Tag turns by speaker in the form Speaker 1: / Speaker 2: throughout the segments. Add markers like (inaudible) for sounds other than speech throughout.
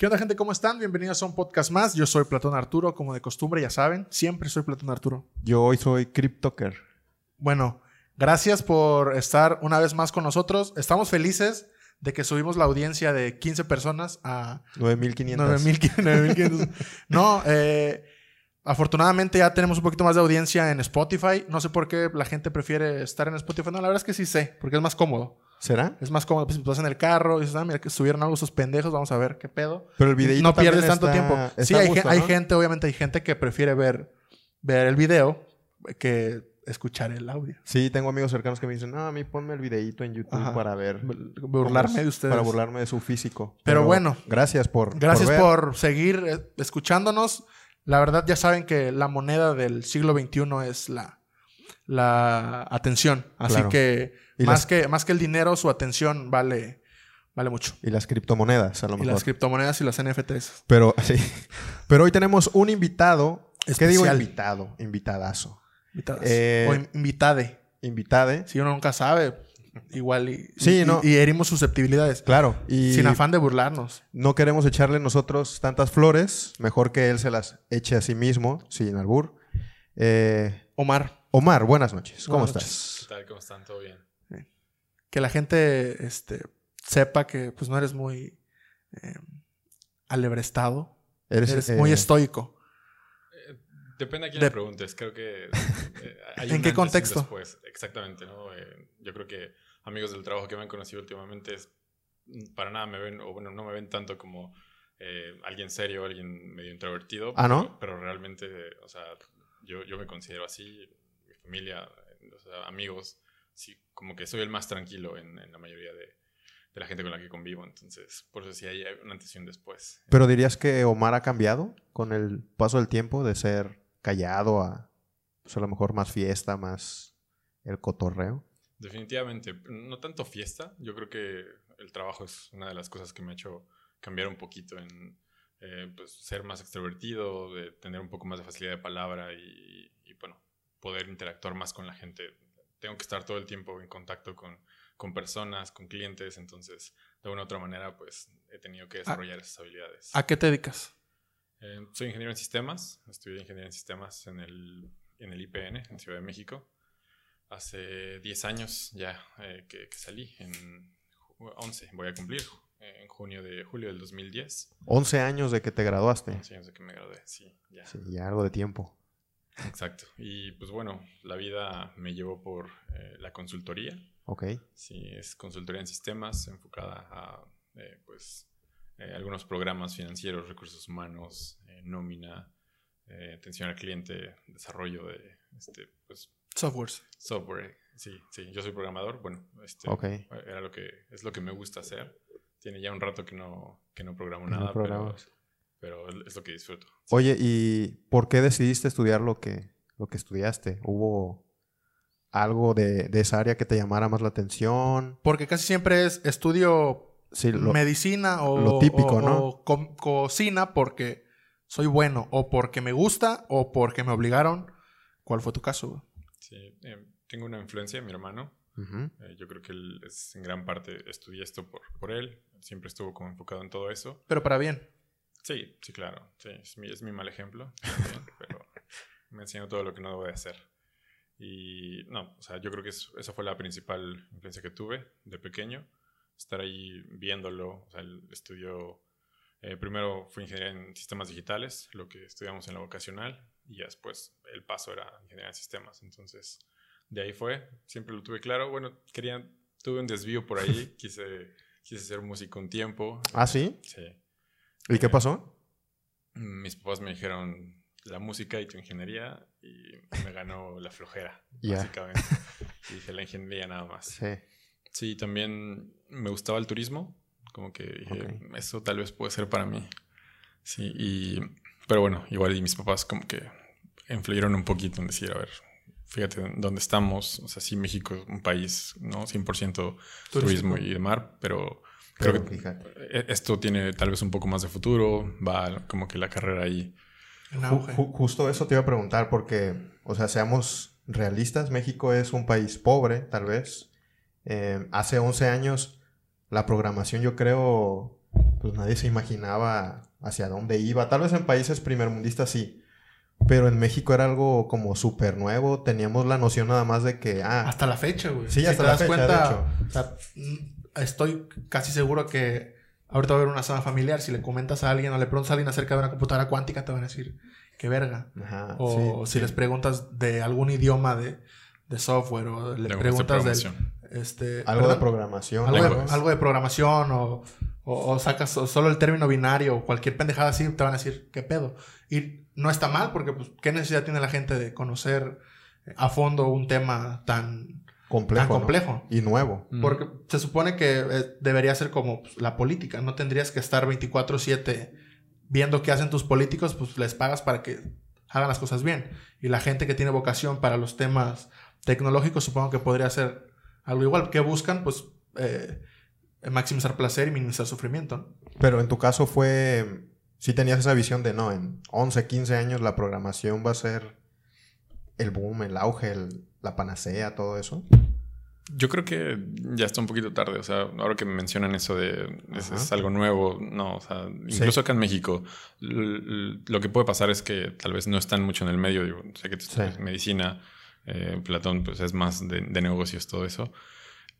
Speaker 1: ¿Qué onda, gente? ¿Cómo están? Bienvenidos a un podcast más. Yo soy Platón Arturo, como de costumbre, ya saben. Siempre soy Platón Arturo.
Speaker 2: Yo hoy soy CrypToker.
Speaker 1: Bueno, gracias por estar una vez más con nosotros. Estamos felices de que subimos la audiencia de 15 personas a
Speaker 2: 9500.
Speaker 1: 9500. (laughs) no, eh, afortunadamente ya tenemos un poquito más de audiencia en Spotify. No sé por qué la gente prefiere estar en Spotify. No, la verdad es que sí sé, porque es más cómodo.
Speaker 2: ¿Será?
Speaker 1: Es más cómodo. Pues si tú vas en el carro y dices, ah, mira que subieron algo esos pendejos, vamos a ver qué pedo.
Speaker 2: Pero el videito
Speaker 1: No pierdes tanto
Speaker 2: está-
Speaker 1: tiempo.
Speaker 2: está
Speaker 1: Sí, hay,
Speaker 2: gusto,
Speaker 1: hay gente, obviamente hay gente que prefiere ver, ver el video que escuchar el audio.
Speaker 2: Sí, tengo amigos cercanos que me dicen, no, a mí ponme el videito en YouTube
Speaker 1: Ajá.
Speaker 2: para ver.
Speaker 1: Burlarme de ustedes.
Speaker 2: Para burlarme de su físico.
Speaker 1: Pero bueno.
Speaker 2: Gracias por.
Speaker 1: Gracias por, seguir eh, escuchándonos. La verdad, ya saben que la moneda del siglo XXI es la, la atención. Así
Speaker 2: Claro.
Speaker 1: que
Speaker 2: Y
Speaker 1: más,
Speaker 2: las-
Speaker 1: que más que el dinero, su atención vale, vale mucho.
Speaker 2: Y las criptomonedas, a lo
Speaker 1: Y
Speaker 2: mejor.
Speaker 1: las criptomonedas y las NFTs.
Speaker 2: Pero (laughs) sí. Pero hoy tenemos un invitado. ¿Qué digo
Speaker 1: Especial.
Speaker 2: invitado? Invitadazo.
Speaker 1: Invitadas.
Speaker 2: Eh,
Speaker 1: o in- invitade.
Speaker 2: Invitade.
Speaker 1: Si uno nunca sabe, igual y,
Speaker 2: Sí,
Speaker 1: y-
Speaker 2: no.
Speaker 1: y herimos susceptibilidades.
Speaker 2: Claro. Y
Speaker 1: Sin afán de burlarnos.
Speaker 2: no queremos echarle nosotros tantas flores. Mejor que él se las eche a sí mismo, sin albur. Eh,
Speaker 1: Omar,
Speaker 2: Omar, buenas noches. ¿Cómo estás?
Speaker 3: ¿Qué tal? ¿Cómo están? ¿Todo bien?
Speaker 1: Que la gente este, sepa que pues no eres muy eh, alebrestado. Eres,
Speaker 2: eh,
Speaker 1: muy estoico.
Speaker 3: Eh, depende a quién
Speaker 1: De-
Speaker 3: le preguntes. Creo que... hay
Speaker 1: ¿En qué contexto?
Speaker 3: después. Exactamente, ¿no? Eh, yo creo que amigos del trabajo que me han conocido últimamente es, mm, para nada me ven, o bueno, no me ven tanto como eh, alguien serio, alguien medio introvertido.
Speaker 2: Ah, ¿no?
Speaker 3: Pero, pero realmente, eh, o sea, yo, yo me considero así, mi familia, eh, o sea, amigos, sí, como que soy el más tranquilo en, en la mayoría de, de la gente con la que convivo. Entonces, por eso sí hay un antes y un después.
Speaker 2: Pero dirías que Omar ha cambiado con el paso del tiempo de ser callado a, pues a lo mejor más fiesta, más el cotorreo.
Speaker 3: Definitivamente, no tanto fiesta, yo creo que el trabajo es una de las cosas que me ha hecho cambiar un poquito en eh, pues, ser más extrovertido, de tener un poco más de facilidad de palabra y, y, bueno, poder interactuar más con la gente. Tengo que estar todo el tiempo en contacto con, con personas, con clientes, entonces de una u otra manera pues he tenido que desarrollar esas habilidades.
Speaker 1: ¿A qué te dedicas?
Speaker 3: Eh, soy ingeniero en sistemas, estudié ingeniería en sistemas en el, en el IPN, en Ciudad de México. Hace 10 años ya eh, que, que salí, en ju- 11 voy a cumplir, eh, en junio de julio del 2010.
Speaker 2: 11 años de que te graduaste.
Speaker 3: 11 años de que me gradué, sí, ya.
Speaker 2: Sí, ya algo de tiempo.
Speaker 3: Exacto. Y pues bueno, la vida me llevó por eh, la consultoría.
Speaker 2: Ok.
Speaker 3: Sí, es consultoría en sistemas enfocada a eh, pues eh, algunos programas financieros, recursos humanos, eh, nómina, eh, atención al cliente, desarrollo de este pues
Speaker 1: Softwares.
Speaker 3: software. Sí, sí, yo soy programador. Bueno, este
Speaker 2: Ok.
Speaker 3: era lo que es lo que me gusta hacer. Tiene ya un rato que no que no programo
Speaker 2: no
Speaker 3: nada,
Speaker 2: programas.
Speaker 3: pero es lo que disfruto. Sí.
Speaker 2: Oye, ¿y por qué decidiste estudiar lo que, lo que estudiaste? ¿Hubo algo de, de esa área que te llamara más la atención?
Speaker 1: Porque casi siempre es estudio
Speaker 2: Sí, lo-
Speaker 1: medicina o,
Speaker 2: lo típico,
Speaker 1: o-
Speaker 2: ¿no?
Speaker 1: o co- cocina porque soy bueno o porque me gusta o porque me obligaron. ¿Cuál fue tu caso?
Speaker 3: Sí, eh, tengo una influencia, mi hermano.
Speaker 2: Ujú.
Speaker 3: Eh, yo creo que él es en gran parte, estudié esto por, por él, siempre estuvo como enfocado en todo eso.
Speaker 1: Pero para bien.
Speaker 3: Sí, sí, claro, sí, es mi, es mi mal ejemplo, también, (laughs) pero me enseñó todo lo que no debo de hacer. Y no, o sea, yo creo que es- esa fue la principal influencia que tuve de pequeño, estar ahí viéndolo, o sea, él estudió, eh, primero fue ingeniería en sistemas digitales, lo que estudiamos en la vocacional, y ya después el paso era ingeniería en sistemas, entonces de ahí fue, siempre lo tuve claro, bueno, quería, tuve un desvío por ahí, (laughs) quise, quise ser músico un tiempo.
Speaker 2: ¿Ah, sí?
Speaker 3: Sí.
Speaker 2: ¿Y qué pasó?
Speaker 3: Mis papás me dijeron la música y tu ingeniería y me ganó la flojera, (laughs)
Speaker 2: Ya.
Speaker 3: básicamente. Y dije la ingeniería nada más.
Speaker 2: Sí.
Speaker 3: Sí, también me gustaba el turismo, como que dije, eso tal vez puede ser para mí. Sí, y, pero bueno, igual y mis papás como que influyeron un poquito en decir, a ver, fíjate dónde estamos, o sea, sí, México es un país, ¿no? 100% turismo y de mar, pero creo que e- esto tiene tal vez un poco más de futuro, va como que la carrera ahí.
Speaker 1: En
Speaker 2: Ju- justo eso te iba a preguntar porque, o sea, seamos realistas, México es un país pobre, tal vez. Eh, hace 11 años la programación yo creo pues nadie se imaginaba hacia dónde iba. Tal vez en países primermundistas sí, pero en México era algo como súper nuevo. Teníamos la noción nada más de que, ah,
Speaker 1: Hasta la fecha, güey.
Speaker 2: Sí,
Speaker 1: Si
Speaker 2: hasta
Speaker 1: te
Speaker 2: la
Speaker 1: das
Speaker 2: fecha, de
Speaker 1: cuenta,
Speaker 2: hecho.
Speaker 1: o sea, estoy casi seguro que ahorita va a haber una zona familiar. Si le comentas a alguien o le preguntas a alguien acerca de una computadora cuántica, te van a decir, qué verga.
Speaker 2: ajá,
Speaker 1: O
Speaker 2: sí,
Speaker 1: si les preguntas de algún idioma de, de software o le
Speaker 3: De
Speaker 1: preguntas del...
Speaker 3: programación.
Speaker 1: Este,
Speaker 2: algo de programación.
Speaker 1: algo, de, algo de programación o, o- o sacas so- solo el término binario o cualquier pendejada así, te van a decir, ¿qué pedo? Y no está mal porque, pues, ¿qué necesidad tiene la gente de conocer a fondo un tema tan,
Speaker 2: complejo,
Speaker 1: tan
Speaker 2: ¿no?
Speaker 1: complejo?
Speaker 2: Y nuevo.
Speaker 3: Mm.
Speaker 1: Porque se supone que eh, debería ser como pues, la política. No tendrías que estar 24/7 viendo qué hacen tus políticos, pues les pagas para que hagan las cosas bien. Y la gente que tiene vocación para los temas tecnológicos, supongo que podría ser algo igual. ¿Qué buscan? Pues eh, maximizar placer y minimizar sufrimiento. ¿no?
Speaker 2: Pero en tu caso fue, sí tenías esa visión de, no, en 11, 15 años la programación va a ser el boom, el auge, el- la panacea, todo eso.
Speaker 3: Yo creo que ya está un poquito tarde. O sea, ahora que me mencionan eso de es, es algo nuevo, no, o sea, incluso acá en México, lo que puede pasar es que tal vez no están mucho en el medio. Digo, sé que
Speaker 2: Sí.
Speaker 3: medicina, eh, Platón, pues es más de, de negocios, todo eso.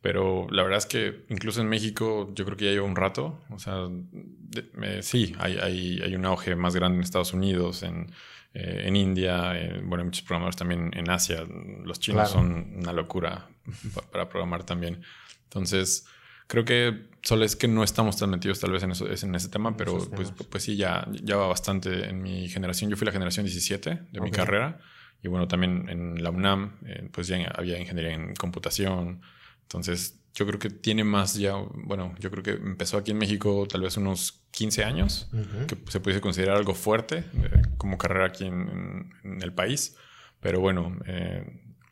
Speaker 3: Pero la verdad es que incluso en México yo creo que ya lleva un rato. O sea, de- eh, sí, hay, hay, hay un auge más grande en Estados Unidos, en, eh, en India, eh, bueno, muchos programadores también en Asia. Los chinos
Speaker 2: Claro.
Speaker 3: son una locura pa- para programar también. Entonces, creo que solo es que no estamos tan metidos tal vez en, eso, es en ese tema, pero pues, pues sí, ya, ya va bastante en mi generación. Yo fui la generación 17 de mi
Speaker 2: Ok.
Speaker 3: carrera. Y bueno, también en la UNAM, eh, pues ya había ingeniería en computación. Entonces, yo creo que tiene más ya, bueno, yo creo que empezó aquí en México tal vez unos 15 años,
Speaker 2: Ujú.
Speaker 3: que se pudiese considerar algo fuerte eh, como carrera aquí en, en- en el país. Pero bueno, eh,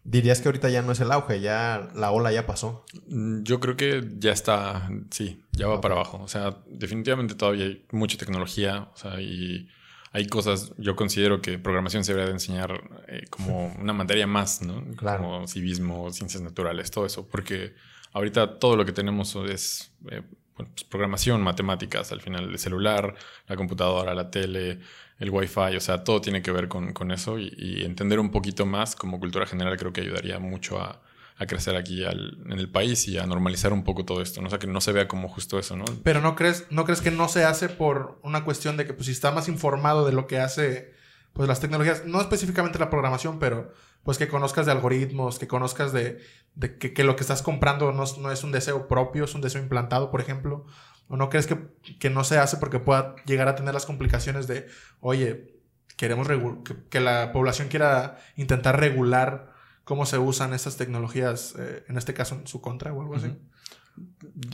Speaker 2: Dirías que ahorita ya no es el auge, ya la ola ya pasó.
Speaker 3: Mm, Yo creo que ya está, sí, ya va para abajo. O sea, definitivamente todavía hay mucha tecnología, o sea, y hay cosas, yo considero que programación se debería de enseñar eh, como una materia más, ¿no?
Speaker 2: Claro.
Speaker 3: Como civismo, ciencias naturales, todo eso, porque ahorita todo lo que tenemos es eh, pues, programación, matemáticas, al final el celular, la computadora, la tele, el wifi, o sea, todo tiene que ver con, con eso y, entender un poquito más como cultura general creo que ayudaría mucho a, a crecer aquí en el país y a normalizar un poco todo esto, ¿no? O sea, que no se vea como justo eso, ¿no?
Speaker 1: Pero ¿no crees, ¿no crees que no se hace por una cuestión de que pues, si está más informado de lo que hace pues, las tecnologías, no específicamente la programación, pero pues que conozcas de algoritmos, que conozcas de, de que, que lo que estás comprando no, es- no es un deseo propio, es un deseo implantado, por ejemplo? ¿O no crees que, que no se hace porque pueda llegar a tener las complicaciones de, oye, queremos que, que la población quiera intentar regular cómo se usan estas tecnologías, eh, en este caso en su contra o algo así?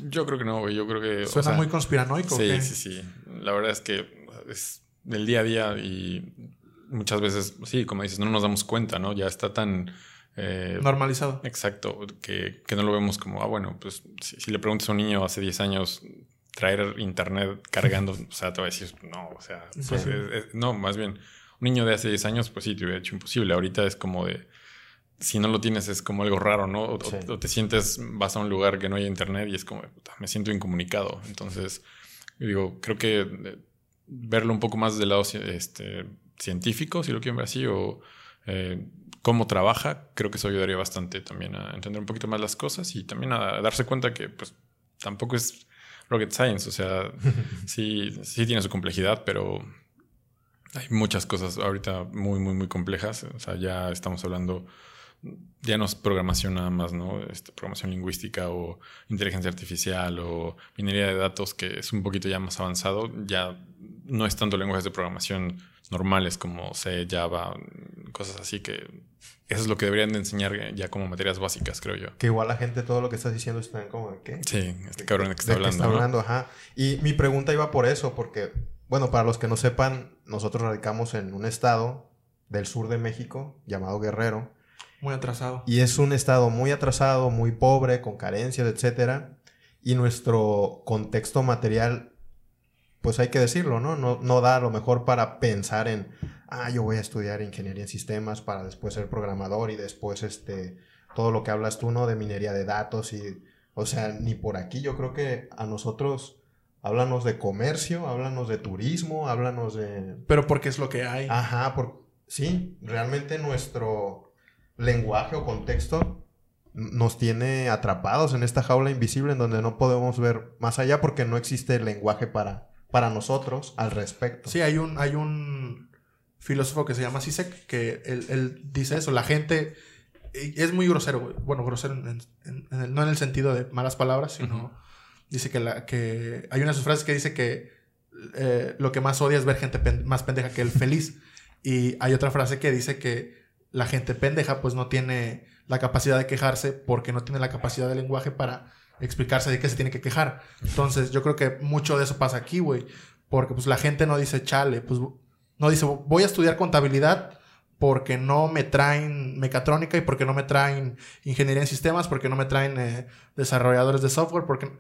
Speaker 3: Yo creo que no, güey. Yo creo que. o
Speaker 1: Suena
Speaker 3: sea,
Speaker 1: muy conspiranoico. ¿o
Speaker 3: Sí, sí, sí. La verdad es que es del día a día y muchas veces, sí, como dices, no nos damos cuenta, ¿no? Ya está tan... eh,
Speaker 1: Normalizado.
Speaker 3: Exacto, que, que no lo vemos como, ah, bueno, pues si, si le preguntas a un niño hace 10 años traer internet cargando, (laughs) o sea, te va a decir, no, o sea, pues,
Speaker 1: Sí.
Speaker 3: es- es- no, más bien, un niño de hace 10 años, pues sí, te hubiera hecho imposible. Ahorita es como de, si no lo tienes es como algo raro, ¿no? O, o-
Speaker 2: Sí.
Speaker 3: o te sientes, vas a un lugar que no hay internet y es como, puta, me siento incomunicado. Entonces, digo, creo que eh, verlo un poco más del lado este, científico, si lo quieren ver así, o eh, cómo trabaja, creo que eso ayudaría bastante también a entender un poquito más las cosas y también a darse cuenta que pues tampoco es rocket science, o sea, (laughs) sí, sí tiene su complejidad, pero hay muchas cosas ahorita muy, muy, muy complejas, o sea, ya estamos hablando ya no es programación nada más, ¿no? Este, programación lingüística o inteligencia artificial o minería de datos, que es un poquito ya más avanzado, ya no es tanto lenguajes de programación normales como C, Java, cosas así que eso es lo que deberían de enseñar ya como materias básicas, creo yo.
Speaker 2: Que igual la gente todo lo que estás diciendo está como de qué.
Speaker 3: Sí, este cabrón que está
Speaker 2: ¿De qué
Speaker 3: hablando.
Speaker 2: está
Speaker 3: ¿no?
Speaker 2: hablando, ajá. Y mi pregunta iba por eso, porque, bueno, para los que no sepan, nosotros radicamos en un estado del sur de México llamado Guerrero.
Speaker 1: Muy atrasado.
Speaker 2: Y es un estado muy atrasado, muy pobre, con carencias, etcétera. Y nuestro contexto material, pues hay que decirlo, ¿no? No, no da a lo mejor para pensar en, ah, yo voy a estudiar ingeniería en sistemas para después ser programador y después, este, todo lo que hablas tú, ¿no? De minería de datos y, o sea, ni por aquí. Yo creo que a nosotros, Háblanos de comercio, háblanos de turismo, háblanos de...
Speaker 1: Pero porque es lo que hay.
Speaker 2: Ajá, por... sí, realmente nuestro lenguaje o contexto nos tiene atrapados en esta jaula invisible en donde no podemos ver más allá porque no existe lenguaje para, para nosotros al respecto.
Speaker 1: Sí, hay un, hay un filósofo que se llama Sisek que él, él dice eso. La gente es muy grosero, güey. Bueno, grosero en- en- en el- no en el sentido de malas palabras, sino dice que, la, que hay una de sus frases que dice que eh, lo que más odia es ver gente pen- más pendeja que el feliz. Y hay otra frase que dice que la gente pendeja pues no tiene la capacidad de quejarse porque no tiene la capacidad de lenguaje para explicarse de qué se tiene que quejar. Entonces yo creo que mucho de eso pasa aquí, güey. Porque pues la gente no dice, chale, pues no dice, voy a estudiar contabilidad porque no me traen mecatrónica y porque no me traen ingeniería en sistemas, porque no me traen eh, desarrolladores de software, porque,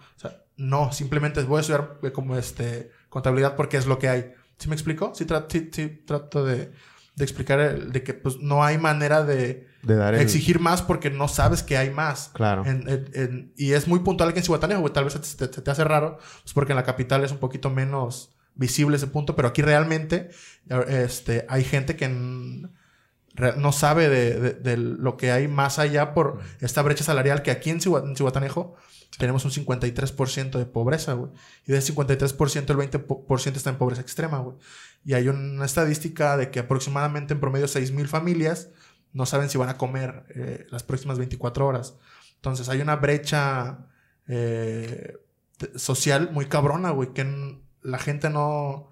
Speaker 1: no, simplemente voy a estudiar eh, como este contabilidad porque es lo que hay. ¿Sí me explico? Sí, sí- trato de, explicar de que pues no hay manera de
Speaker 2: De dar el...
Speaker 1: exigir más porque no sabes que hay más.
Speaker 2: Claro.
Speaker 1: En- en- en- y es muy puntual aquí en Cihuatanejo, güey. Tal vez se te, te hace raro, pues porque en la capital es un poquito menos visible ese punto, pero aquí realmente este, hay gente que no sabe de, de- de lo que hay más allá por esta brecha salarial que aquí en Cihuatanejo tenemos un 53% de pobreza, güey. Y de ese 53%, el 20% está en pobreza extrema, güey. Y hay una estadística de que aproximadamente en promedio 6.000 familias no saben si van a comer eh, las próximas 24 horas. Entonces hay una brecha eh, social muy cabrona, güey, que la gente no,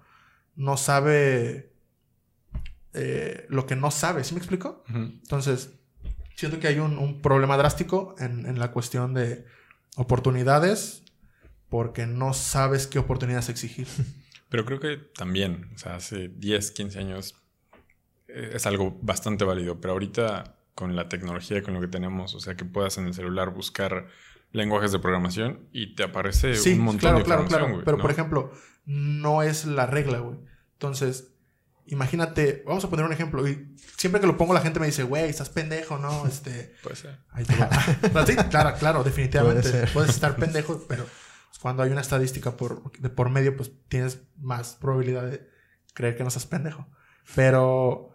Speaker 1: no sabe eh, lo que no sabe. ¿Sí me explico? Entonces, siento que hay un, un problema drástico en, en la cuestión de oportunidades porque no sabes qué oportunidades exigir. (laughs)
Speaker 3: Pero creo que también, o sea, hace 10, 15 años es algo bastante válido, pero ahorita con la tecnología, con lo que tenemos, o sea, que puedas en el celular buscar lenguajes de programación y te aparece
Speaker 1: Sí,
Speaker 3: un montón
Speaker 1: claro,
Speaker 3: de
Speaker 1: claro,
Speaker 3: información,
Speaker 1: claro.
Speaker 3: güey,
Speaker 1: Pero,
Speaker 3: ¿no?
Speaker 1: por ejemplo, no es la regla, güey. Entonces, imagínate, vamos a poner un ejemplo. Y siempre que lo pongo, la gente me dice, güey, estás pendejo, ¿no? (laughs) Este.
Speaker 3: Puede ser.
Speaker 1: Ahí te va. (laughs) Pero sí, claro, claro, definitivamente.
Speaker 2: Puede.
Speaker 1: Puedes estar pendejo, pero cuando hay una estadística por, de por medio, pues tienes más probabilidad de creer que no estás pendejo. Pero,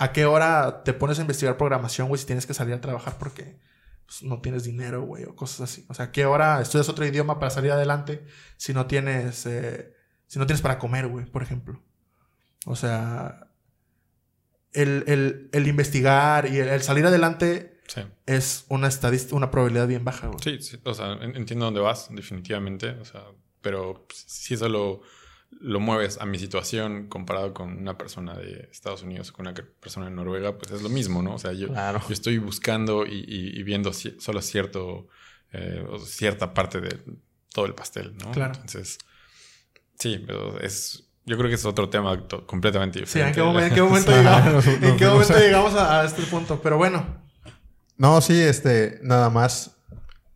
Speaker 1: ¿a qué hora te pones a investigar programación, güey, si tienes que salir a trabajar porque pues, no tienes dinero, güey, o cosas así? O sea, ¿a qué hora estudias otro idioma para salir adelante si no tienes, eh, si no tienes para comer, güey, por ejemplo? O sea, el, el- el investigar y el- el salir adelante
Speaker 3: Sí.
Speaker 1: es una estadística, una probabilidad bien baja, güey.
Speaker 3: Sí, sí, o sea, en- entiendo dónde vas, definitivamente, o sea, pero pues, si eso lo, lo mueves a mi situación comparado con una persona de Estados Unidos o con una persona de Noruega, pues es lo mismo, ¿no? O sea, yo,
Speaker 2: Claro.
Speaker 3: yo estoy buscando y, y- y viendo ci- solo cierto, eh, o cierta parte de todo el pastel, ¿no?
Speaker 1: Claro.
Speaker 3: Entonces, sí, pero es, yo creo que es otro tema completamente
Speaker 1: Sí, ¿en
Speaker 3: diferente.
Speaker 1: qué, en qué (laughs) momento, llegamos, ¿en qué momento
Speaker 2: a-
Speaker 1: llegamos a, a este punto? Pero bueno,
Speaker 2: No, sí, este, nada más.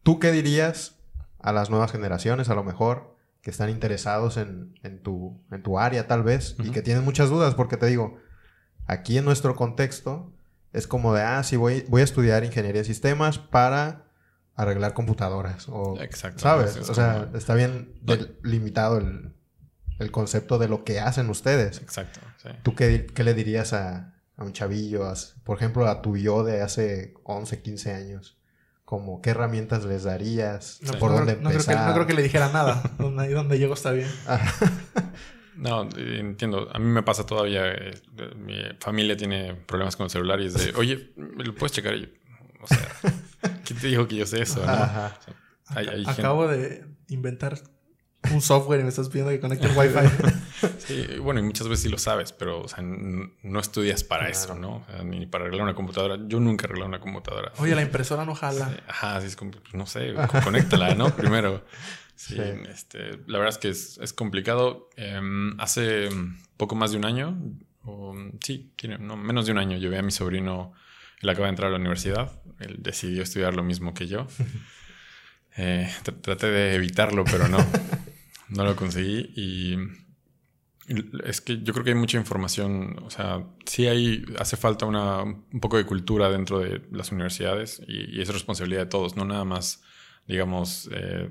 Speaker 2: ¿Tú qué dirías a las nuevas generaciones, a lo mejor, que están interesados en, en tu, en tu área, tal vez, y que tienen muchas dudas? Porque te digo, aquí en nuestro contexto es como de, ah, sí, voy, voy a estudiar ingeniería de sistemas para arreglar computadoras. O,
Speaker 3: Exacto.
Speaker 2: ¿Sabes?
Speaker 3: Es
Speaker 2: O sea,
Speaker 3: como-
Speaker 2: está bien del- limitado el, el concepto de lo que hacen ustedes.
Speaker 3: Exacto, sí.
Speaker 2: ¿Tú qué, qué le dirías a, a un chavillo? a- por ejemplo, a tu yo de hace 11, 15 años. Como, ¿qué herramientas les darías?
Speaker 1: no,
Speaker 2: ¿Por
Speaker 1: no
Speaker 2: dónde
Speaker 1: no creo que, no creo que le dijera nada. (laughs) Donde, ahí donde llego está bien.
Speaker 3: No, eh, entiendo. A mí me pasa todavía. eh, mi familia tiene problemas con el celular y es de, oye, ¿me lo puedes checar? Yo, o sea, (laughs) ¿quién te dijo que yo sé eso? no?
Speaker 2: Ajá.
Speaker 3: O sea, hay- hay gente-
Speaker 1: Acabo de inventar un software y me estás pidiendo que conecte el Wi-Fi. (laughs)
Speaker 3: Sí, bueno, y muchas veces sí lo sabes, pero o sea, no estudias para
Speaker 2: Claro.
Speaker 3: eso, ¿no? O sea, ni para arreglar una computadora. Yo nunca he arreglado una computadora.
Speaker 1: Oye, la impresora no jala.
Speaker 3: Ajá, así es como, pues, no sé, co- conéctala, ¿no? (laughs) Primero. Sí,
Speaker 2: Sí.
Speaker 3: Este, la verdad es que es, es complicado. Em, hace poco más de un año, o, sí, no, menos de un año, llevé a mi sobrino, él acaba de entrar a la universidad, él decidió estudiar lo mismo que yo. (laughs) Eh, tr- traté de evitarlo, pero no, no lo conseguí y... Es que yo creo que hay mucha información, o sea, sí hay, hace falta una, un poco de cultura dentro de las universidades y, y es responsabilidad de todos, no nada más, digamos, eh,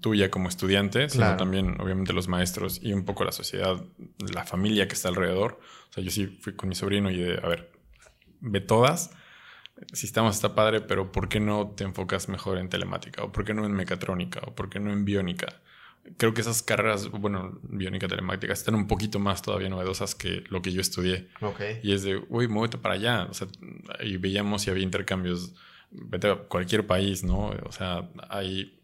Speaker 3: tuya como estudiante, sino
Speaker 2: Claro.
Speaker 3: también, obviamente, los maestros y un poco la sociedad, la familia que está alrededor. O sea, yo sí fui con mi sobrino y de, a ver, ve todas. Sistemas está padre, pero ¿por qué no te enfocas mejor en telemática? ¿O por qué no en mecatrónica? ¿O por qué no en biónica? Creo que esas carreras, bueno, biónica, telemática, están un poquito más todavía novedosas que lo que yo estudié.
Speaker 2: Ok.
Speaker 3: Y es de, uy, muévete para allá. O sea, y veíamos si había intercambios. Vete a cualquier país, ¿no? O sea, hay.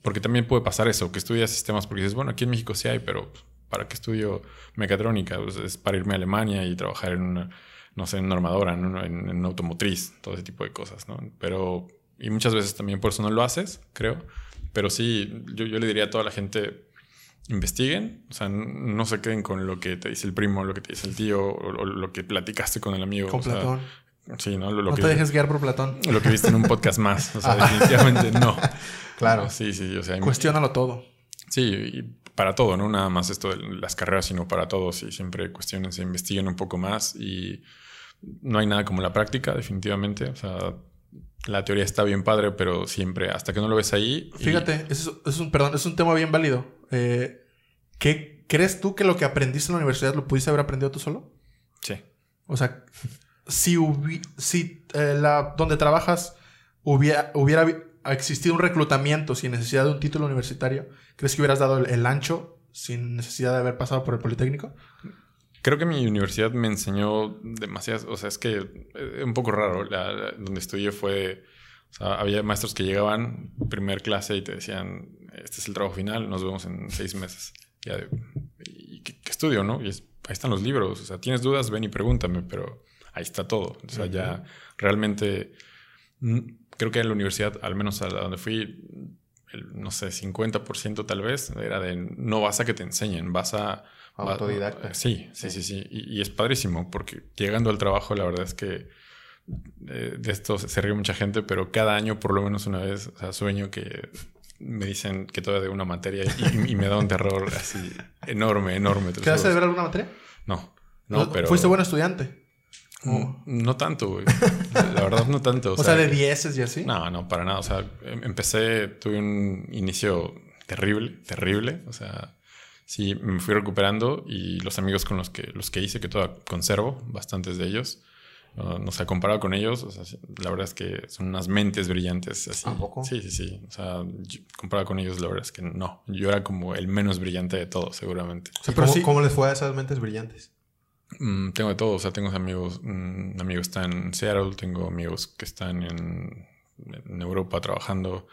Speaker 3: Porque también puede pasar eso, que estudias sistemas porque dices, bueno, aquí en México sí hay, pero ¿para qué estudio mecatrónica? Pues es para irme a Alemania y trabajar en una, no sé, en una armadora, en una, en, en una automotriz, todo ese tipo de cosas, ¿no? Pero. Y muchas veces también por eso no lo haces, creo. Pero sí, yo, yo le diría a toda la gente investiguen, o sea, no se queden con lo que te dice el primo, lo que te dice el tío, o, o lo que platicaste con el amigo.
Speaker 1: Con
Speaker 3: o sea,
Speaker 1: Platón.
Speaker 3: sí, ¿no? Lo, lo
Speaker 1: no
Speaker 3: que,
Speaker 1: te dejes guiar por Platón.
Speaker 3: lo que viste en un podcast más. O sea, (laughs) definitivamente no. (laughs)
Speaker 2: Claro.
Speaker 3: Sí, sí, o sea,
Speaker 1: Cuestiónalo todo.
Speaker 3: sí, y para todo, ¿no? Nada más esto de las carreras, sino para todos. Y siempre cuestiones, investiguen un poco más. Y no hay nada como la práctica, definitivamente. O sea, la teoría está bien padre, pero siempre, hasta que no lo ves ahí. y-
Speaker 1: Fíjate, es, es un, perdón, es un tema bien válido. Eh, ¿qué, ¿Crees tú que lo que aprendiste en la universidad lo pudiste haber aprendido tú solo?
Speaker 3: Sí.
Speaker 1: O sea, si, hubi- si eh, la, donde trabajas hubiera, hubiera existido un reclutamiento sin necesidad de un título universitario, ¿crees que hubieras dado el, el ancho sin necesidad de haber pasado por el Politécnico?
Speaker 3: Creo que mi universidad me enseñó demasiadas, o sea, es que es un poco raro. La, la- donde estudié fue, o sea, había maestros que llegaban primer clase y te decían, este es el trabajo final, nos vemos en seis meses. Ya de, ¿y qué, qué estudio, no? Y es- ahí están los libros, o sea, tienes dudas, ven y pregúntame, pero ahí está todo. O sea, ya realmente, mm, creo que en la universidad, al menos a donde fui, el, no sé, 50% tal vez, era de no vas a que te enseñen, vas a...
Speaker 2: Autodidacta.
Speaker 3: Sí, sí, sí, sí. Y, y es padrísimo porque llegando al trabajo, la verdad es que eh, de esto se, se ríe mucha gente, pero cada año por lo menos una vez, o sea, sueño que me dicen que todavía de una materia y, y me da un terror así enorme, enorme. te lo
Speaker 1: ¿Quedaste de ver alguna materia?
Speaker 3: No, no, pero...
Speaker 1: ¿Fuiste buen estudiante?
Speaker 3: Mm, No tanto, güey. La verdad, no tanto.
Speaker 1: O, (laughs) sea, de dieces y así.
Speaker 3: No, no, para nada. O sea, em- empecé, tuve un inicio terrible, terrible. O sea, sí, me fui recuperando y los amigos con los que, los que hice, que todavía conservo, bastantes de ellos. uh, no sé, comparado con ellos, o sea, sí, la verdad es que son unas mentes brillantes. Así.
Speaker 2: ¿A poco?
Speaker 3: Sí, sí, sí. O sea, yo- comparado con ellos, la verdad es que no. Yo era como el menos brillante de todos, seguramente.
Speaker 1: O sea,
Speaker 2: ¿Y
Speaker 1: pero
Speaker 2: ¿Cómo,
Speaker 1: sí-
Speaker 2: cómo les fue a esas mentes brillantes?
Speaker 3: Mm, tengo de todo, o sea, tengo amigos, mm, un amigo está en Seattle, tengo amigos que están en, en Europa trabajando,